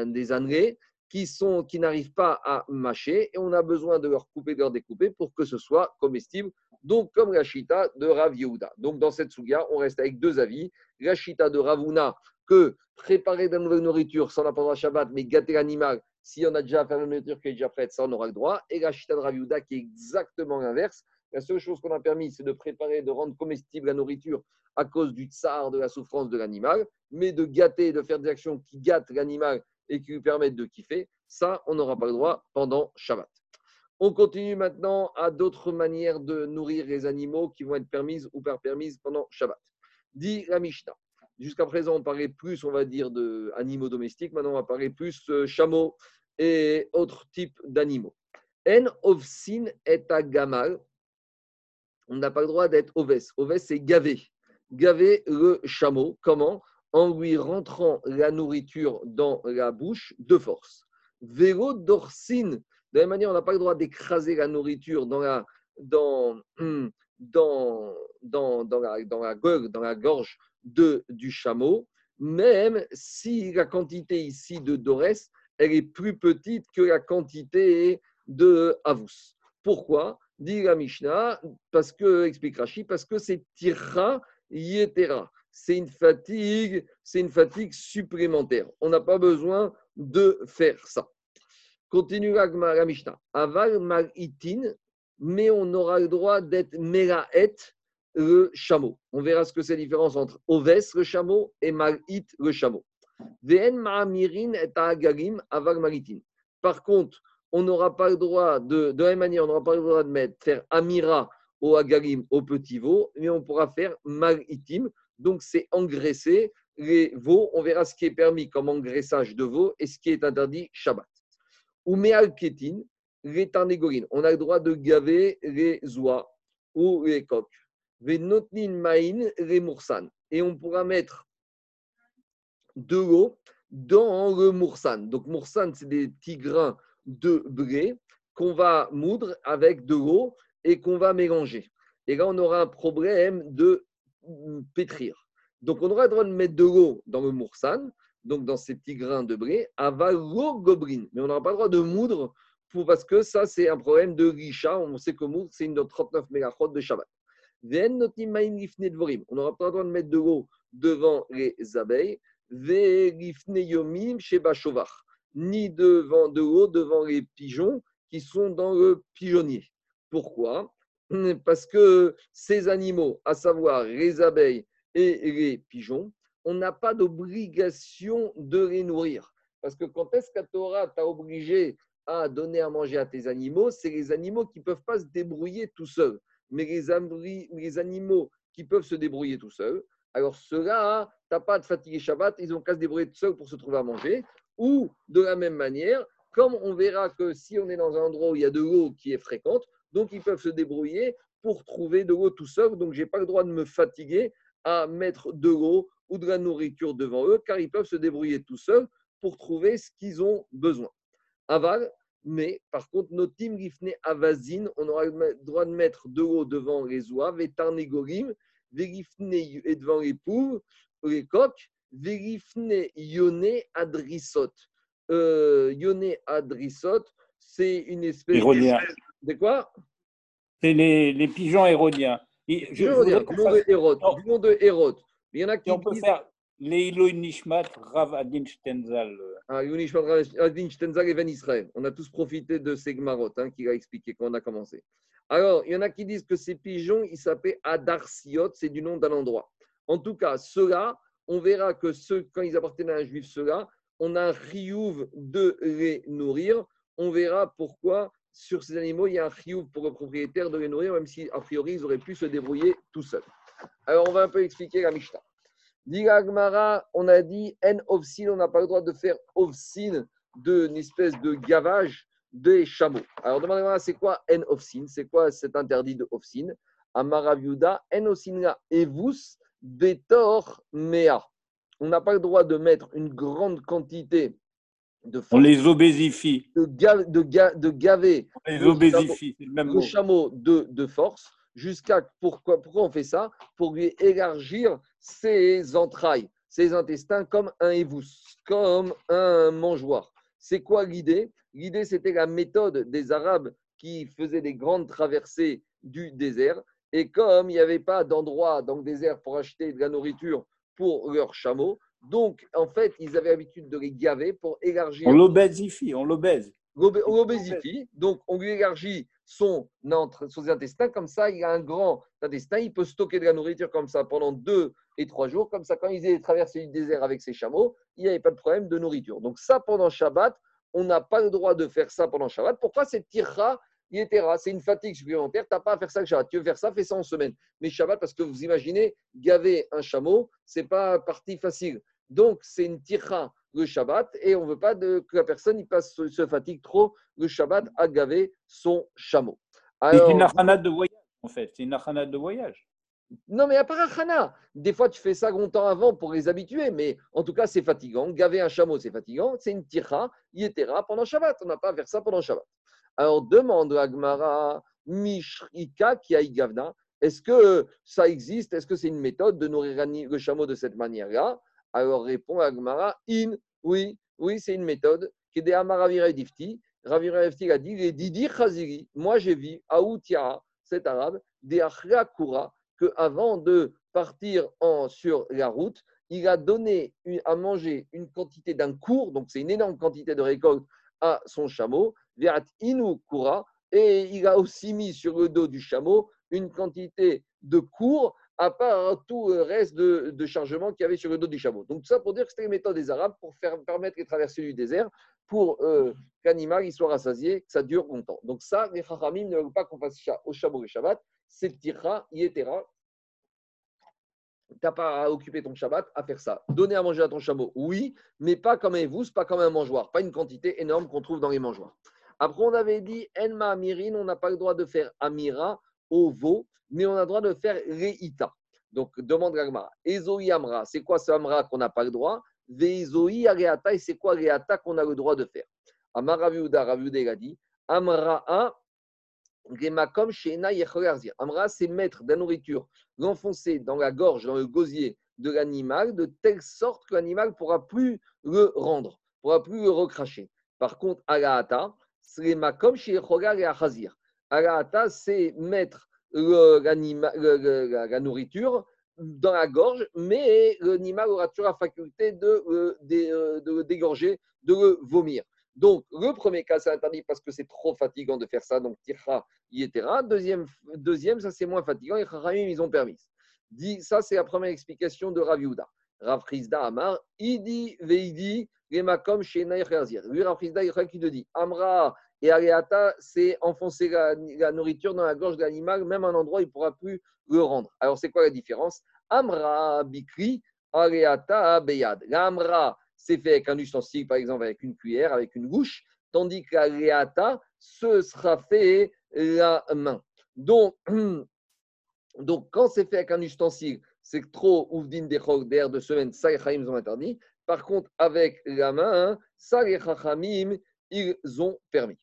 des âneries qui, qui n'arrivent pas à mâcher et on a besoin de leur couper, de leur découper pour que ce soit comestible. Donc, comme la chita de Rav Yehuda. Donc, dans cette souga, on reste avec deux avis. La chita de Ravuna, que préparer de la nouvelle nourriture sans la pendant Shabbat, mais gâter l'animal, si on a déjà fait la nourriture qui est déjà prête, ça, on aura le droit. Et la chita qui est exactement l'inverse. La seule chose qu'on a permis, c'est de préparer, de rendre comestible la nourriture à cause du tsar, de la souffrance de l'animal, mais de gâter, de faire des actions qui gâtent l'animal et qui lui permettent de kiffer, ça, on n'aura pas le droit pendant Shabbat. On continue maintenant à d'autres manières de nourrir les animaux qui vont être permises ou pas permises pendant Shabbat. Dit la Mishnah. Jusqu'à présent, on parlait plus, on va dire, d'animaux domestiques. Maintenant, on va parler plus de chameaux et autres types d'animaux. En ovsin et gamal. On n'a pas le droit d'être oves. Oves, c'est gaver. Gaver le chameau. Comment? En lui rentrant la nourriture dans la bouche de force. Vélo d'orsine, de la même manière, on n'a pas le droit d'écraser la nourriture dans la, dans, *clears throat* dans, dans, dans la gueule, dans la gorge de, du chameau, même si la quantité ici de Dorès, elle est plus petite que la quantité de Avus. Pourquoi? Dit la Mishnah, parce que, explique Rashi, parce que c'est Tira Yetera c'est une fatigue, c'est une fatigue supplémentaire. On n'a pas besoin de faire ça. Continue la Mishnah. Aval itin, mais on aura le droit d'être meraet le chameau. On verra ce que c'est la différence entre oves le chameau et marit le chameau. Par contre, on n'aura pas le droit de, de la même manière, on n'aura pas le droit de mettre, faire amira au agarim, au petit veau, mais on pourra faire maritim, donc, c'est engraisser les veaux. On verra ce qui est permis comme engraissage de veaux et ce qui est interdit Shabbat. Ou ketin, les tarnégorines. On a le droit de gaver les oies ou les coques. Et on pourra mettre de l'eau dans le moursan. Donc, moursan, c'est des petits grains de blé qu'on va moudre avec de l'eau et qu'on va mélanger. Et là, on aura un problème de pétrir. Donc, on aura le droit de mettre de l'eau dans le moursan, donc dans ces petits grains de blé, avalo gobrin. Mais on n'aura pas le droit de moudre pour, parce que ça, c'est un problème de richa. On sait que moudre, c'est une de 39 mégachot de Shabbat. On n'aura pas le droit de mettre de l'eau devant les abeilles. Ni devant de l'eau devant les pigeons qui sont dans le pigeonnier. Pourquoi? Parce que ces animaux, à savoir les abeilles et les pigeons, on n'a pas d'obligation de les nourrir. Parce que quand est-ce qu'à Torah t'a obligé à donner à manger à tes animaux, c'est les animaux qui ne peuvent pas se débrouiller tout seuls. Mais les, animaux qui peuvent se débrouiller tout seuls, alors ceux-là, tu n'as pas de fatiguer Shabbat, ils ont qu'à se débrouiller tout seuls pour se trouver à manger. Ou de la même manière, comme on verra que si on est dans un endroit où il y a de l'eau qui est fréquente, donc, ils peuvent se débrouiller pour trouver de l'eau tout seul. Donc, je n'ai pas le droit de me fatiguer à mettre de l'eau ou de la nourriture devant eux, car ils peuvent se débrouiller tout seuls pour trouver ce qu'ils ont besoin. Aval, mais par contre, nos team gifne avazine, on aura le droit de mettre de l'eau devant les oies, et tarnégorim, et devant les poules, les coques, Verifne Yone Adrisot. Euh, Yone Adrisot, c'est une espèce Hérodiens. de quoi? C'est les, les pigeons hérodiens. Et je- Je dire, qu'on du nom de Hérode. Du nom de Hérode. Il y en a qui on peut disent- faire Leilo Nishmat Rav Adin Stenzal. Ah, Yoni Shmadra, Adin Shtenzal et Ben Israël. On a tous profité de ces hein, qu'il a expliqué quand on a commencé. Alors, il y en a qui disent que ces pigeons, ils s'appellent Adarsiot, c'est du nom d'un endroit. En tout cas, ceux-là, on verra que ceux, quand ils appartenaient à un juif, ceux-là, on a un riouv de les nourrir. On verra pourquoi sur ces animaux, il y a un riouv pour le propriétaire de les nourrir, même si, a priori, ils auraient pu se débrouiller tout seuls. Alors, on va un peu expliquer la Mishnah. Gemara, on a dit en on n'a pas le droit de faire ovsin d'une espèce de gavage des chameaux. Alors demandez-moi, c'est quoi en ovsin C'est quoi cet interdit de ovsin Amaraviuda, en ovsinla evus betor mea. On n'a pas le droit de mettre une grande quantité de On les obésifie. de, ga- de, ga- de gaver On les Le obésifie, c'est le même le mot. chameau de, de force jusqu'à pourquoi, pourquoi on fait ça? Pour lui élargir ses entrailles, ses intestins comme un évous, comme un mangeoire. C'est quoi l'idée? L'idée, c'était la méthode des Arabes qui faisaient des grandes traversées du désert. Et comme il n'y avait pas d'endroit dans le désert pour acheter de la nourriture pour leurs chameaux, donc en fait, ils avaient l'habitude de les gaver pour élargir On l'obésifie, on l'obèse. On l'obésifie, donc on lui élargit son, entre- son intestin, comme ça il a un grand intestin, il peut stocker de la nourriture comme ça pendant deux et trois jours, comme ça quand ils avaient traversé le désert avec ses chameaux, il n'y avait pas de problème de nourriture. Donc ça pendant Shabbat, on n'a pas le droit de faire ça pendant Shabbat. Pourquoi c'est Yetera, c'est une fatigue supplémentaire, tu n'as pas à faire ça le Shabbat. Tu veux faire ça, fais ça en semaine. Mais Shabbat, parce que vous imaginez, gaver un chameau, c'est pas partie facile. Donc c'est une tirra le Shabbat et on ne veut pas de- que la personne il passe, se, fatigue trop le Shabbat à gaver son chameau. C'est une achanade de voyage, en fait. C'est une achanade de voyage. non, mais à part Achana, des fois tu fais ça longtemps avant pour les habituer, mais en tout cas c'est fatigant. Gaver un chameau, c'est fatigant. C'est une tira, yetera pendant Shabbat. On n'a pas à faire ça pendant Shabbat. Alors demande à Gmara, Mishrika qui a Gavna, est-ce que ça existe? Est-ce que c'est une méthode de nourrir le chameau de cette manière-là? Alors répond Agmara, in, oui, oui, c'est une méthode. Qui est des Amaravira Difti. Ravira Difti a dit, les Didi Khaziri, moi j'ai vu, Aoutia, cet arabe, des Achra Kura, qu'avant de partir sur la route, il a donné à manger une quantité d'un cours, donc c'est une énorme quantité de récolte à son chameau, Inu Kura, et il a aussi mis sur le dos du chameau une quantité de cours à part tout le reste de, de chargement qu'il y avait sur le dos du chameau. Donc, tout ça pour dire que c'était une méthode des Arabes pour faire, permettre les traversées du désert pour euh, il soit rassasié, que ça dure longtemps. Donc, ça, les Chachamim ne veulent pas qu'on fasse ça au chameau et Shabbat, c'est tira, yetera. Tu n'as pas à occuper ton Shabbat à faire ça. Donner à manger à ton chameau, oui, mais pas comme un évous, pas comme un mangeoire, pas une quantité énorme qu'on trouve dans les mangeoires. Après, on avait dit Enma Amirin, on n'a pas le droit de faire Amira au veau, mais on a le droit de faire Reïta. Donc, demande Gagmara. Ezoi Amra, c'est quoi ce Amra qu'on n'a pas le droit? Veizoi Areata, et c'est quoi Reata qu'on a le droit de faire? Amar Raviuda, Raviuda, a dit Amra'a Gemakom Arzir. Amra, c'est mettre de la nourriture, l'enfoncer dans la gorge, dans le gosier de l'animal, de telle sorte que l'animal ne pourra plus le rendre, ne pourra plus le recracher. Par contre, Agaata, c'est Makom Sheechogar et. C'est mettre la, nourriture dans la gorge, mais l'animal aura toujours la faculté de, euh, le dégorger, de le vomir. Donc, le premier cas, c'est interdit parce que c'est trop fatigant de faire ça, donc tira, yetera. Deuxième, deuxième ça c'est moins fatigant, et ils ont permis. Dit, ça, c'est la première explication de Rav Yehuda. Amar, Idi Veidi, Gemakom Shena Yecherzir. Lui, Rav Chizda, il te dit Amra et Areata, c'est enfoncer la, nourriture dans la gorge de l'animal, même un endroit, il ne pourra plus le rendre. Alors, c'est quoi la différence? Amra Bikri, Areata Beyad. La Amra, c'est fait avec un ustensile, par exemple avec une cuillère, avec une bouche, tandis que ce sera fait la main. Donc, *clears throat* donc quand c'est fait avec un ustensile, c'est trop ouvdin des d'air de semaine, ça les Chachamim ont interdit. Par contre, avec la main, ça les Chachamim, ils ont permis.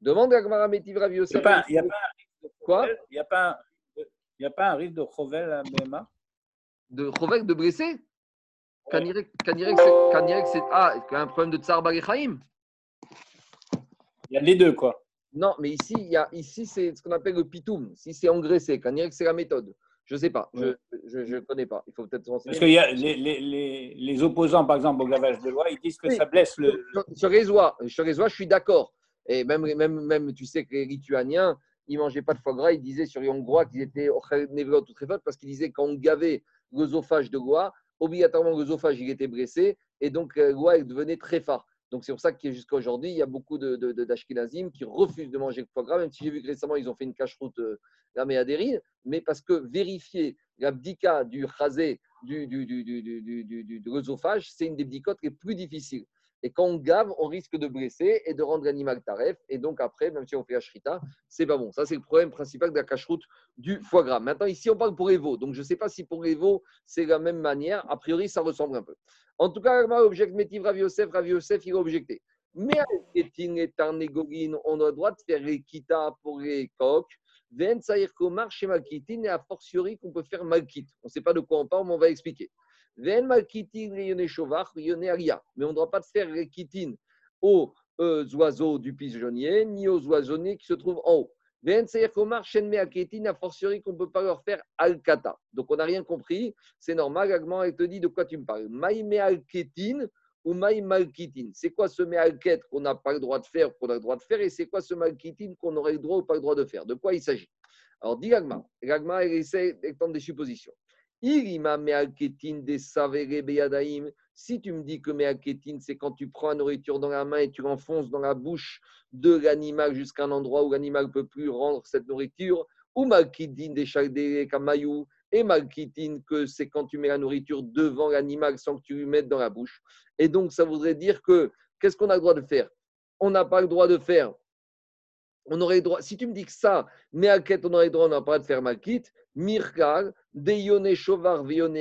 Demande à Gmara Metiv Rav Il n'y Yosef. a pas, il y a pas, Quoi il y a pas, un- il y a pas un risque de Chovel à Bema De Chovel de blessé Kanirek, c'est. Ah, il y a un problème de Tsar Barechaim Il y a les deux, quoi. Non, mais ici, il y a, ici c'est ce qu'on appelle le pitoum. Si c'est engraissé, Kanirek, c'est la méthode. Je ne sais pas. Je ne connais pas. Il faut peut-être. Parce qu'il y a les, les, les, les opposants, par exemple, au gavage de loi, ils disent que Oui. ça blesse le. Sur Rézois, je suis d'accord. Et même, même, même, tu sais que les Lituaniens, ils ne mangeaient pas de foie gras. Ils disaient sur les Hongrois qu'ils étaient ou très fort parce qu'ils disaient quand on gavait l'œsophage de Goa, obligatoirement l'œsophage il était blessé et donc euh, Goa devenait très fort. Donc c'est pour ça que jusqu'à aujourd'hui, il y a beaucoup de, de, de- d'Ashkenazim qui refusent de manger le foie gras, même si j'ai vu que récemment ils ont fait une cache-route euh, la méadérine, mais parce que vérifier la bdika du chazé, du, du, du- du- de l'œsophage, c'est une des bdicotes les plus difficiles. Et quand on gave, on risque de blesser et de rendre l'animal taref. Et donc après, même si on fait la c'est pas bon. Ça, c'est le problème principal de la cache-route du foie gras. Maintenant, ici, on parle pour veaux. Donc, je ne sais pas si pour veaux, c'est la même manière. A priori, ça ressemble un peu. En tout cas, Agma objecte Métiv Rav Yosef. Yosef, il a objecté. Mais avec et on a le droit de faire les pour les coques. Ven Saïr chez Malkitin et a fortiori qu'on peut faire Malkit. On ne sait pas de quoi on parle, mais on va expliquer. Mais on ne doit pas faire les kitines aux euh, oiseaux du pigeonnier, ni aux oisonniers qui se trouvent en haut. A fortiori qu'on ne peut pas leur faire Alkata. Donc on n'a rien compris. C'est normal, Agman, elle te dit de quoi tu me parles. Maïme Alketin ou Maï Malkitin. C'est quoi ce Mealket qu'on n'a pas le droit de faire, qu'on a le droit de faire, et c'est quoi ce Malkitin qu'on aurait le droit ou pas le droit de faire? De quoi il s'agit? Alors, dit Agma. Agma, elle essaie d'étendre des suppositions. Si tu me dis que Mealketin, c'est quand tu prends la nourriture dans la main et tu l'enfonces dans la bouche de l'animal jusqu'à un endroit où l'animal ne peut plus rendre cette nourriture, ou Malkitin des Kamayou, et Malkitin, que c'est quand tu mets la nourriture devant l'animal sans que tu lui mettes dans la bouche. Et donc, ça voudrait dire que qu'est-ce qu'on a le droit de faire? On n'a pas le droit de faire. On aurait droit. Si tu me dis que ça, mais à on aurait droit, on n'a pas de faire Malkit. Mirkal, Deyone Chovar, Veyone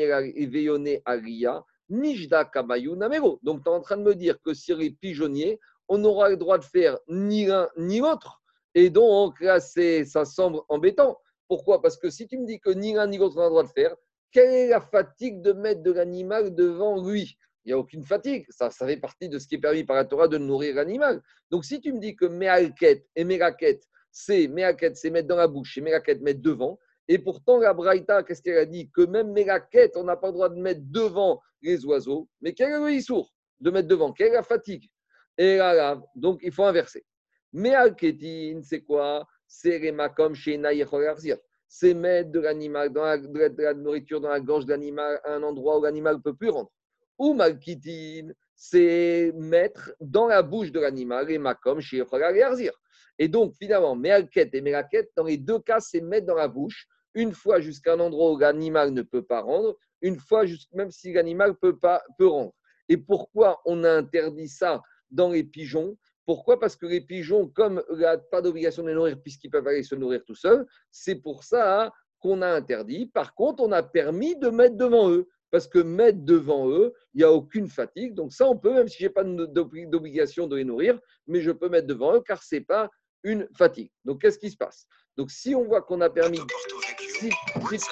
Aria, Nijda Kamayou Namero. Donc, tu es en train de me dire que sur les pigeonniers, on aura le droit de faire ni l'un ni l'autre. Et donc, là, ça semble embêtant. Pourquoi? Parce que si tu me dis que ni l'un ni l'autre on a le droit de faire, quelle est la fatigue de mettre de l'animal devant lui? Il n'y a aucune fatigue. Ça, fait partie de ce qui est permis par la Torah de nourrir l'animal. Donc si tu me dis que Mealket et Meraket, c'est Mealket, c'est mettre dans la bouche et Meraket, mettre devant, et pourtant la Braïta, qu'est-ce qu'elle a dit? Que même Meraket, on n'a pas le droit de mettre devant les oiseaux. Mais quel est le issour de mettre devant? Quelle est la fatigue? Et là, donc il faut inverser. Mealketin, c'est quoi? C'est les makom chez c'est mettre de l'animal, de, la, de la nourriture dans la gorge de l'animal à un endroit où l'animal ne peut plus rentrer. Ou malkitine, c'est mettre dans la bouche de l'animal les makom chez Arzir. Et donc, finalement, mealket et melaket, dans les deux cas, c'est mettre dans la bouche, une fois jusqu'à un endroit où l'animal ne peut pas rendre, une fois, même si l'animal peut, pas, peut rendre. Et pourquoi on a interdit ça dans les pigeons? Pourquoi? Parce que les pigeons, comme il n'y a pas d'obligation de les nourrir puisqu'ils peuvent aller se nourrir tout seuls, c'est pour ça qu'on a interdit. Par contre, on a permis de mettre devant eux. Parce que mettre devant eux, il n'y a aucune fatigue. Donc ça, on peut, même si je n'ai pas d'obli- d'obligation de les nourrir, mais je peux mettre devant eux car ce n'est pas une fatigue. Donc qu'est-ce qui se passe? Donc si on voit qu'on a permis... Si, si-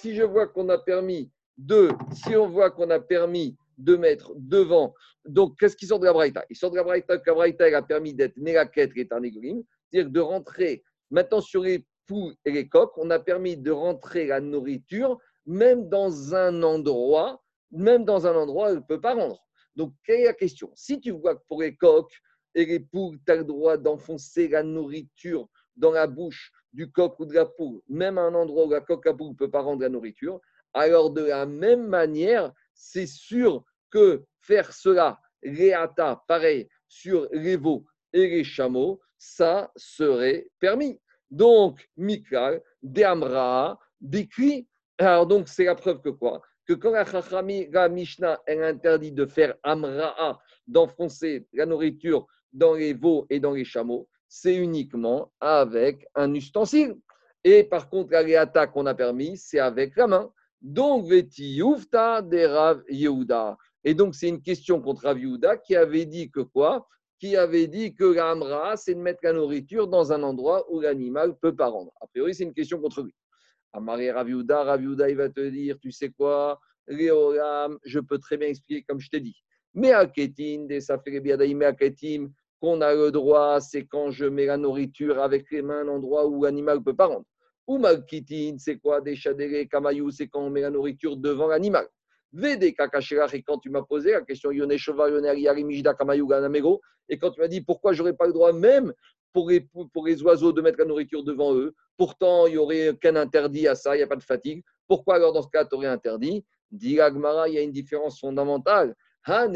si je vois qu'on a permis de... Si on voit qu'on a permis de mettre devant... Donc qu'est-ce qui sort de la Braïta? Il sort de la Braïta que la Braïta elle a permis d'être Melaket et Tarnégolim, c'est-à-dire de rentrer maintenant sur les poules et les coques, on a permis de rentrer la nourriture même dans un endroit, même dans un endroit elle ne peut pas rendre. Donc, quelle est la question? Si tu vois que pour les coques et les poules, tu as le droit d'enfoncer la nourriture dans la bouche du coq ou de la poule, même à un endroit où la coque à poule ne peut pas rendre la nourriture, alors de la même manière, c'est sûr que faire cela, réata, pareil, sur les veaux et les chameaux, ça serait permis. Donc, Mikal, Deamra, décrit. Alors, donc, c'est la preuve que quoi? Que quand la, Chachami- la Mishnah, elle interdit de faire Amra'a, d'enfoncer la nourriture dans les veaux et dans les chameaux, c'est uniquement avec un ustensile. Et par contre, la réata qu'on a permis, c'est avec la main. Donc, Veti Yufta de Rav Yehuda. Et donc, c'est une question contre Rav Yehuda qui avait dit que quoi? Qui avait dit que l'amra, c'est de mettre la nourriture dans un endroit où l'animal peut pas rendre. A priori, c'est une question contre lui. Amaré Rav Yehuda, Rav Yehuda, il va te dire, tu sais quoi? Léolam, je peux très bien expliquer comme je t'ai dit. Mais à des mais à qu'on a le droit, c'est quand je mets la nourriture avec les mains, un endroit où l'animal ne peut pas rentrer. Ou Malkitin, c'est quoi? Des chadérés, kamayou, c'est quand on met la nourriture devant l'animal. Vede kakashirach, et quand tu m'as posé la question, Yone Shova, Yone Yarimijda, Kamayou, Ganamego, et quand tu m'as dit pourquoi j'aurais pas le droit même pour les, oiseaux de mettre la nourriture devant eux, pourtant il n'y aurait aucun interdit à ça, il n'y a pas de fatigue. Pourquoi alors dans ce cas tu aurais interdit? Dit Agmara, il y a une différence fondamentale. Quand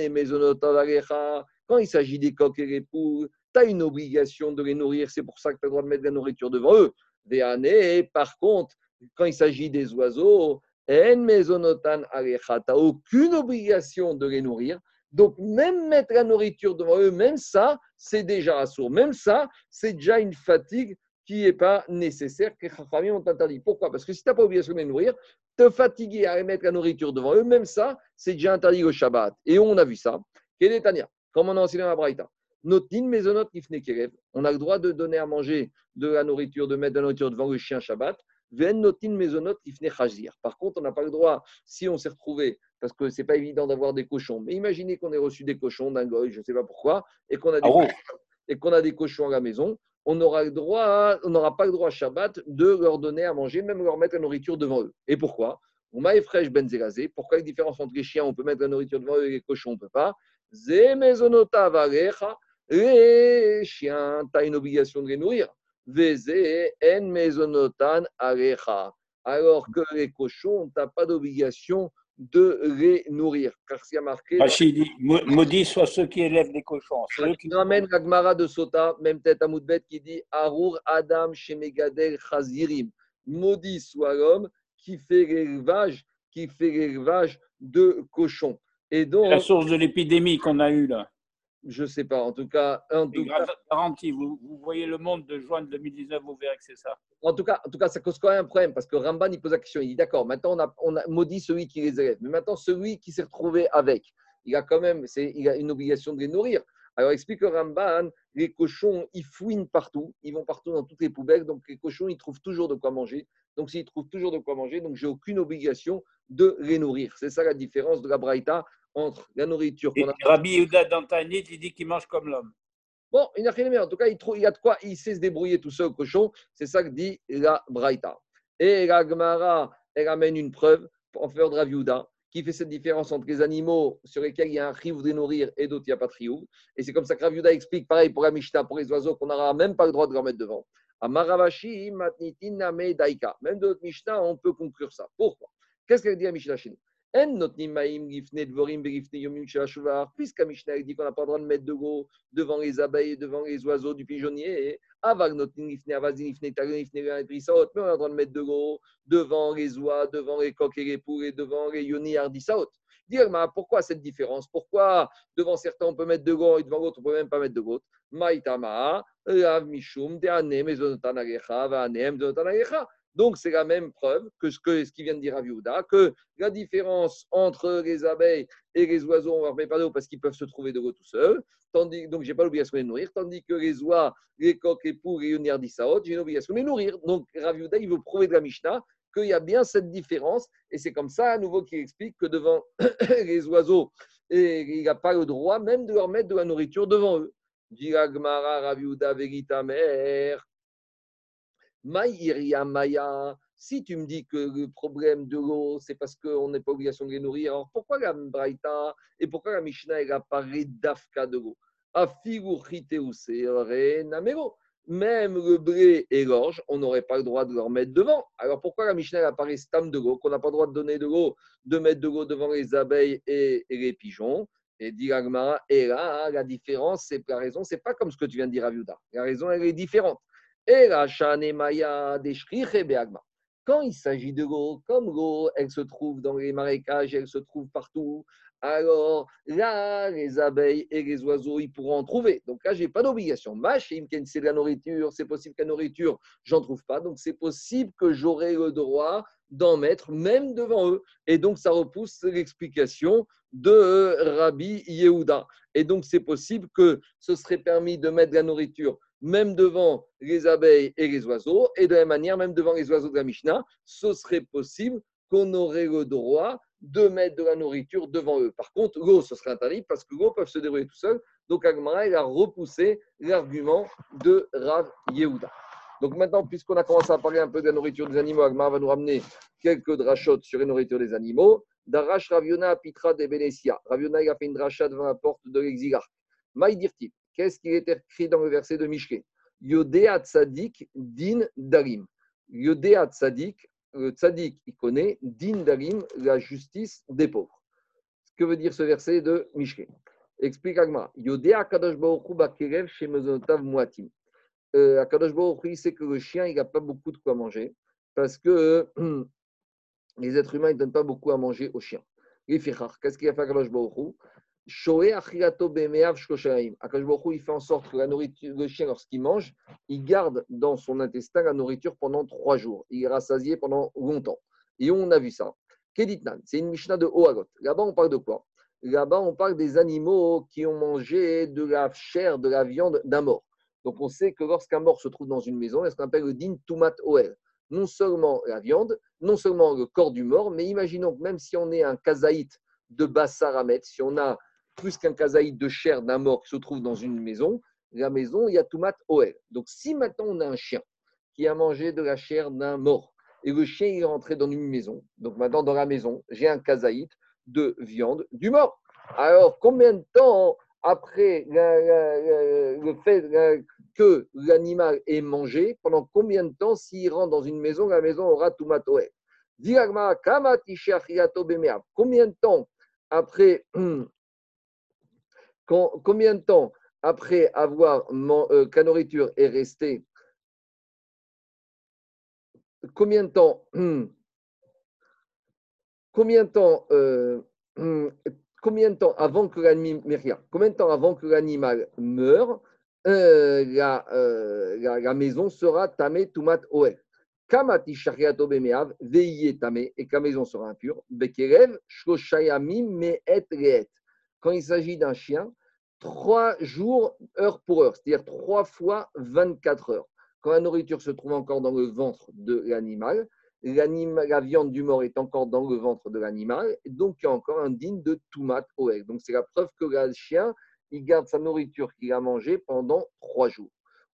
il s'agit des coqs et des poules, tu as une obligation de les nourrir, c'est pour ça que tu as le droit de mettre la nourriture devant eux. Des par contre, quand il s'agit des oiseaux, tu n'as aucune obligation de les nourrir. Donc, même mettre la nourriture devant eux, même ça, c'est déjà assourd. Même ça, c'est déjà une fatigue qui n'est pas nécessaire, que les familles ont interdit. Pourquoi? Parce que si tu n'as pas obligation de les nourrir, te fatiguer à mettre la nourriture devant eux, même ça, c'est déjà interdit au Shabbat. Et on a vu ça. Quel est Tania Comme on a enseigné à Braïta? Notin maisonot On a le droit de donner à manger de la nourriture, de mettre de la nourriture devant le chien Shabbat. Par contre, on n'a pas le droit, si on s'est retrouvé, parce que ce n'est pas évident d'avoir des cochons, mais imaginez qu'on ait reçu des cochons d'un goy, je ne sais pas pourquoi, et qu'on a, des ah et qu'on a des cochons à la maison, on aura le droit, on n'aura pas le droit à Shabbat de leur donner à manger, même leur mettre la nourriture devant eux. Et pourquoi? Fraîche benzegazé. Pourquoi la différence entre les chiens, on peut mettre la nourriture devant eux et les cochons, on ne peut pas? Les chiens, tu as une obligation de les nourrir. En Alors que les cochons, tu n'as pas d'obligation de les nourrir. Car s'il y a marqué. maudit soit ceux qui élèvent les cochons. Ceux qui ramène la de Sota, même tête à Moudbet, qui dit Arur Adam Shemegadel Chazirim. Maudit soit l'homme qui fait l'élevage, qui fait l'élevage de cochons. Et donc. La source de l'épidémie qu'on a eue là. Je ne sais pas. En tout cas, en tout cas garantie. Vous, voyez le monde de juin 2019, vous verrez que c'est ça. En tout, cas, en tout cas, ça cause quand même un problème parce que Ramban, il pose la question. Il dit d'accord, maintenant, on a, on a maudit celui qui les élève. Mais maintenant, celui qui s'est retrouvé avec, il a quand même il a une obligation de les nourrir. Alors, explique Ramban, les cochons, ils fouinent partout, ils vont partout dans toutes les poubelles, donc les cochons, ils trouvent toujours de quoi manger. Donc, s'ils trouvent toujours de quoi manger, donc j'ai aucune obligation de les nourrir. C'est ça la différence de la Braïta entre la nourriture qu'on a. Rabbi Yehuda Dantanit, il dit qu'il mange comme l'homme. Bon, il n'a rien mais en tout cas, il, trouve, il y a de quoi, il sait se débrouiller tout seul, cochon. C'est ça que dit la Braïta. Et la Gemara, elle amène une preuve en faveur de Rabbi Yehuda qui fait cette différence entre les animaux sur lesquels il y a un riou de nourrir et d'autres, il n'y a pas de riou. Et c'est comme ça que Rabbi Yehuda explique, pareil pour la Mishnah, pour les oiseaux, qu'on n'aura même pas le droit de leur mettre devant. À Maravashi, Matnitin, Daika. Même d'autres Mishnah, on peut conclure ça. Pourquoi? Qu'est-ce qu'elle dit à Mishnah chez nous? Puisqu'à Mishnah dit qu'on n'a pas le droit de mettre de l'eau devant les abeilles, devant les oiseaux du pigeonnier, mais on a le droit de mettre de l'eau devant les oies, devant les coqs et les poules et devant les yoni ardisaot. Dire, pourquoi cette différence? Pourquoi devant certains on peut mettre de l'eau et devant l'autre on ne peut même pas mettre de l'eau Maïtama, Rav Mishum, Deane, Mezonotanagecha, Vanem, Mezonotanagecha. Donc, c'est la même preuve que ce, que, ce qui vient de dire Aviouda, que la différence entre les abeilles et les oiseaux, on ne leur met pas d'eau parce qu'ils peuvent se trouver de l'eau tout seuls. Tandis, donc, je n'ai pas l'obligation de les nourrir. Tandis que les oies, les coqs, les poules, les yonirdisaot, j'ai l'obligation de les nourrir. Donc, Raviouda, il veut prouver de la Mishnah qu'il y a bien cette différence. Et c'est comme ça, à nouveau, qu'il explique que devant *coughs* les oiseaux, et il n'a pas le droit même de leur mettre de la nourriture devant eux. Dit Agmara, Raviouda, Veritamer. Maïria Maya, si tu me dis que le problème de l'eau, c'est parce qu'on n'est pas obligation de les nourrir, alors pourquoi la Braïta et pourquoi la Mishnah elle apparaît d'Afka de l'eau? Même le blé et l'orge, on n'aurait pas le droit de leur mettre devant. Alors pourquoi la Mishnah apparaît stam de l'eau, qu'on n'a pas le droit de donner de l'eau, de mettre de l'eau devant les abeilles et, les pigeons? Et dit et là, la différence, c'est la raison, c'est pas comme ce que tu viens de dire à Viuda. La raison, elle est différente. Quand il s'agit de l'eau, comme l'eau, elle se trouve dans les marécages, elle se trouve partout, alors là, les abeilles et les oiseaux, ils pourront en trouver. Donc là, je n'ai pas d'obligation. Machim, c'est de la nourriture, c'est possible qu'à nourriture, j'en trouve pas. Donc c'est possible que j'aurai le droit d'en mettre même devant eux. Et donc ça repousse l'explication de Rabbi Yehuda. Et donc c'est possible que ce serait permis de mettre de la nourriture même devant les abeilles et les oiseaux, et de la même manière, même devant les oiseaux de la Mishnah, ce serait possible qu'on aurait le droit de mettre de la nourriture devant eux. Par contre, l'eau, ce serait interdit parce que l'eau peut se dérouler tout seul. Donc, Agmara, a repoussé l'argument de Rav Yehuda. Donc maintenant, puisqu'on a commencé à parler un peu de la nourriture des animaux, Agmara va nous ramener quelques drachotes sur la nourriture des animaux. Darash Raviona Pitra de Benesia. Raviona, il a fait une drachat devant la porte de l'exilarque. Maïdirti, qu'est-ce qui est écrit dans le verset de Mishke Yodea Tzadik Din Darim. Yodea Tzadik, le Tzadik, il connaît Din Darim, la justice des pauvres. Que veut dire ce verset de Mishke Explique Agma. Yodea Kadosh Baruch Bakerev Shemezotav Muatim. Euh, Akadosh Baruch il sait que le chien, il n'a pas beaucoup de quoi manger parce que *clears throat* les êtres humains ne donnent pas beaucoup à manger aux chiens. Qu'est-ce qu'il a fait Akadosh Baruch il fait en sorte que la nourriture, le chien, lorsqu'il mange, il garde dans son intestin la nourriture pendant trois jours. Il est rassasié pendant longtemps. Et on a vu ça. Keditnan, c'est une Mishnah de Oagot. Là-bas, on parle de quoi? Là-bas, on parle des animaux qui ont mangé de la chair, de la viande d'un mort. Donc, on sait que lorsqu'un mort se trouve dans une maison, il y a ce qu'on appelle le din tumat oel. Non seulement la viande, non seulement le corps du mort, mais imaginons que même si on est un kazaït de bassar si on a plus qu'un kazaïd de chair d'un mort qui se trouve dans une maison, la maison, il y a Toumat Oel. Donc si maintenant on a un chien qui a mangé de la chair d'un mort, et le chien est rentré dans une maison, donc maintenant dans la maison, j'ai un kazaïd de viande du mort. Alors combien de temps après le fait que l'animal est mangé, pendant combien de temps s'il rentre dans une maison, la maison aura Toumat Oel? Combien de temps après *clears throat* combien de temps après avoir euh, que la nourriture est restée Combien de temps *clears throat* Combien de temps euh, *clears throat* Combien de temps avant que l'animal Combien de temps avant que l'animal meure euh, la, maison sera tamé tumat oel. Kamati shariato bemeav veiye tamé et que la maison sera impure. Bekerev shoshayamim me et reet quand il s'agit d'un chien, trois jours, heure pour heure, c'est-à-dire trois fois 24 heures. Quand la nourriture se trouve encore dans le ventre de l'animal, la viande du mort est encore dans le ventre de l'animal, donc il y a encore un digne de tomate oeg. Donc c'est la preuve que le chien, il garde sa nourriture qu'il a mangée pendant trois jours.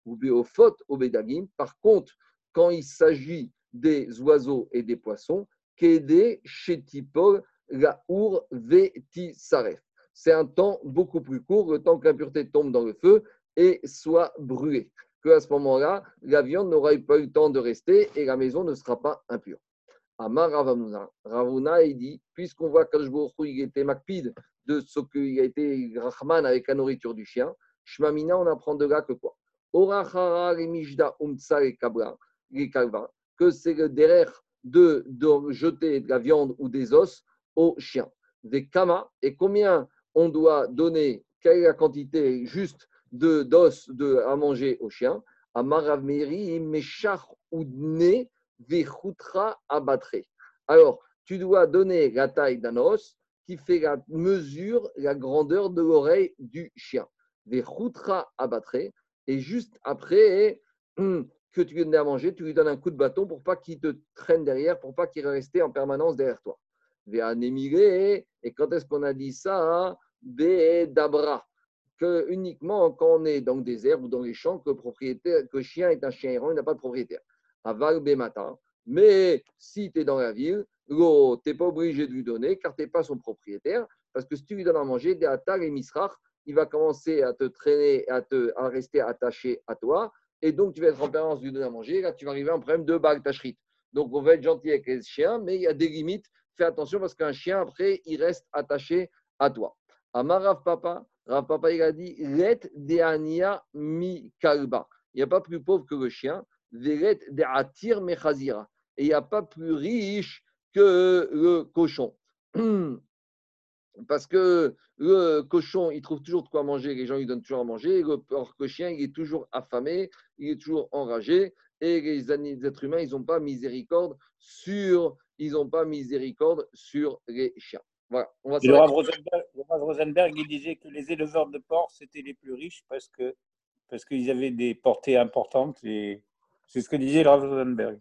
Ou au faute au bédagim. Par contre, quand il s'agit des oiseaux et des poissons, kédé, chétipol, la our, veti, saref c'est un temps beaucoup plus court, le temps que l'impureté tombe dans le feu et soit brûlée. Que à ce moment-là, la viande n'aura pas eu le temps de rester et la maison ne sera pas impure. Amar Ravuna, Ravuna, il dit, puisqu'on voit qu'il était makpid de ce qu'il a été Rahman avec la nourriture du chien, Shmamina, on apprend de là que quoi? Que c'est le derrière de, de jeter de la viande ou des os au chien. Des kama, et combien on doit donner quelle est la quantité juste de d'os à manger au chien. Maravmeri, Meshach Udne Vechutra Abattre. Alors, tu dois donner la taille d'un os qui fait la mesure, la grandeur de l'oreille du chien. Vechutra Abattre. Et juste après hum, que tu lui donnes à manger, tu lui donnes un coup de bâton pour pas qu'il te traîne derrière, pour pas qu'il reste en permanence derrière toi. Et quand est-ce qu'on a dit ça Dabra. Que uniquement quand on est dans le désert ou dans les champs, que, propriétaire, que chien est un chien errant, il n'a pas de propriétaire. Aval matin. Mais si tu es dans la ville, tu n'es pas obligé de lui donner car tu n'es pas son propriétaire. Parce que si tu lui donnes à manger, des et misrach, il va commencer à te traîner, à, te, à rester attaché à toi. Et donc, tu vas être en permanence de lui donner à manger. Là, tu vas arriver un problème de bague. Donc, on va être gentil avec les chiens, mais il y a des limites fais attention parce qu'un chien, après, il reste attaché à toi. Amar Rav Papa, Rav Papa, il a dit Let deania mi kalba. Il n'y a pas plus pauvre que le chien. Et il n'y a pas plus riche que le cochon. *clears throat* Parce que le cochon, il trouve toujours de quoi manger, les gens lui donnent toujours à manger. Le porc chien, il est toujours affamé, il est toujours enragé. Et les êtres humains, ils n'ont pas miséricorde sur ils n'ont pas miséricorde sur les chiens. Voilà, on va le, Rav Rosenberg, Rosenberg, il disait que les éleveurs de porcs, c'était les plus riches parce que parce qu'ils avaient des portées importantes et C'est ce que disait le Rav Rosenberg.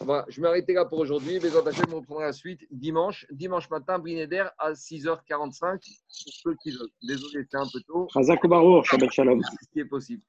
Voilà, je vais m'arrêter là pour aujourd'hui. Mais dans on reprendra la suite dimanche. Dimanche matin, Brinéder à 6h45. Pour ceux qui veulent. Désolé, c'est un peu tôt. Shabbat Shalom. Ce qui est possible.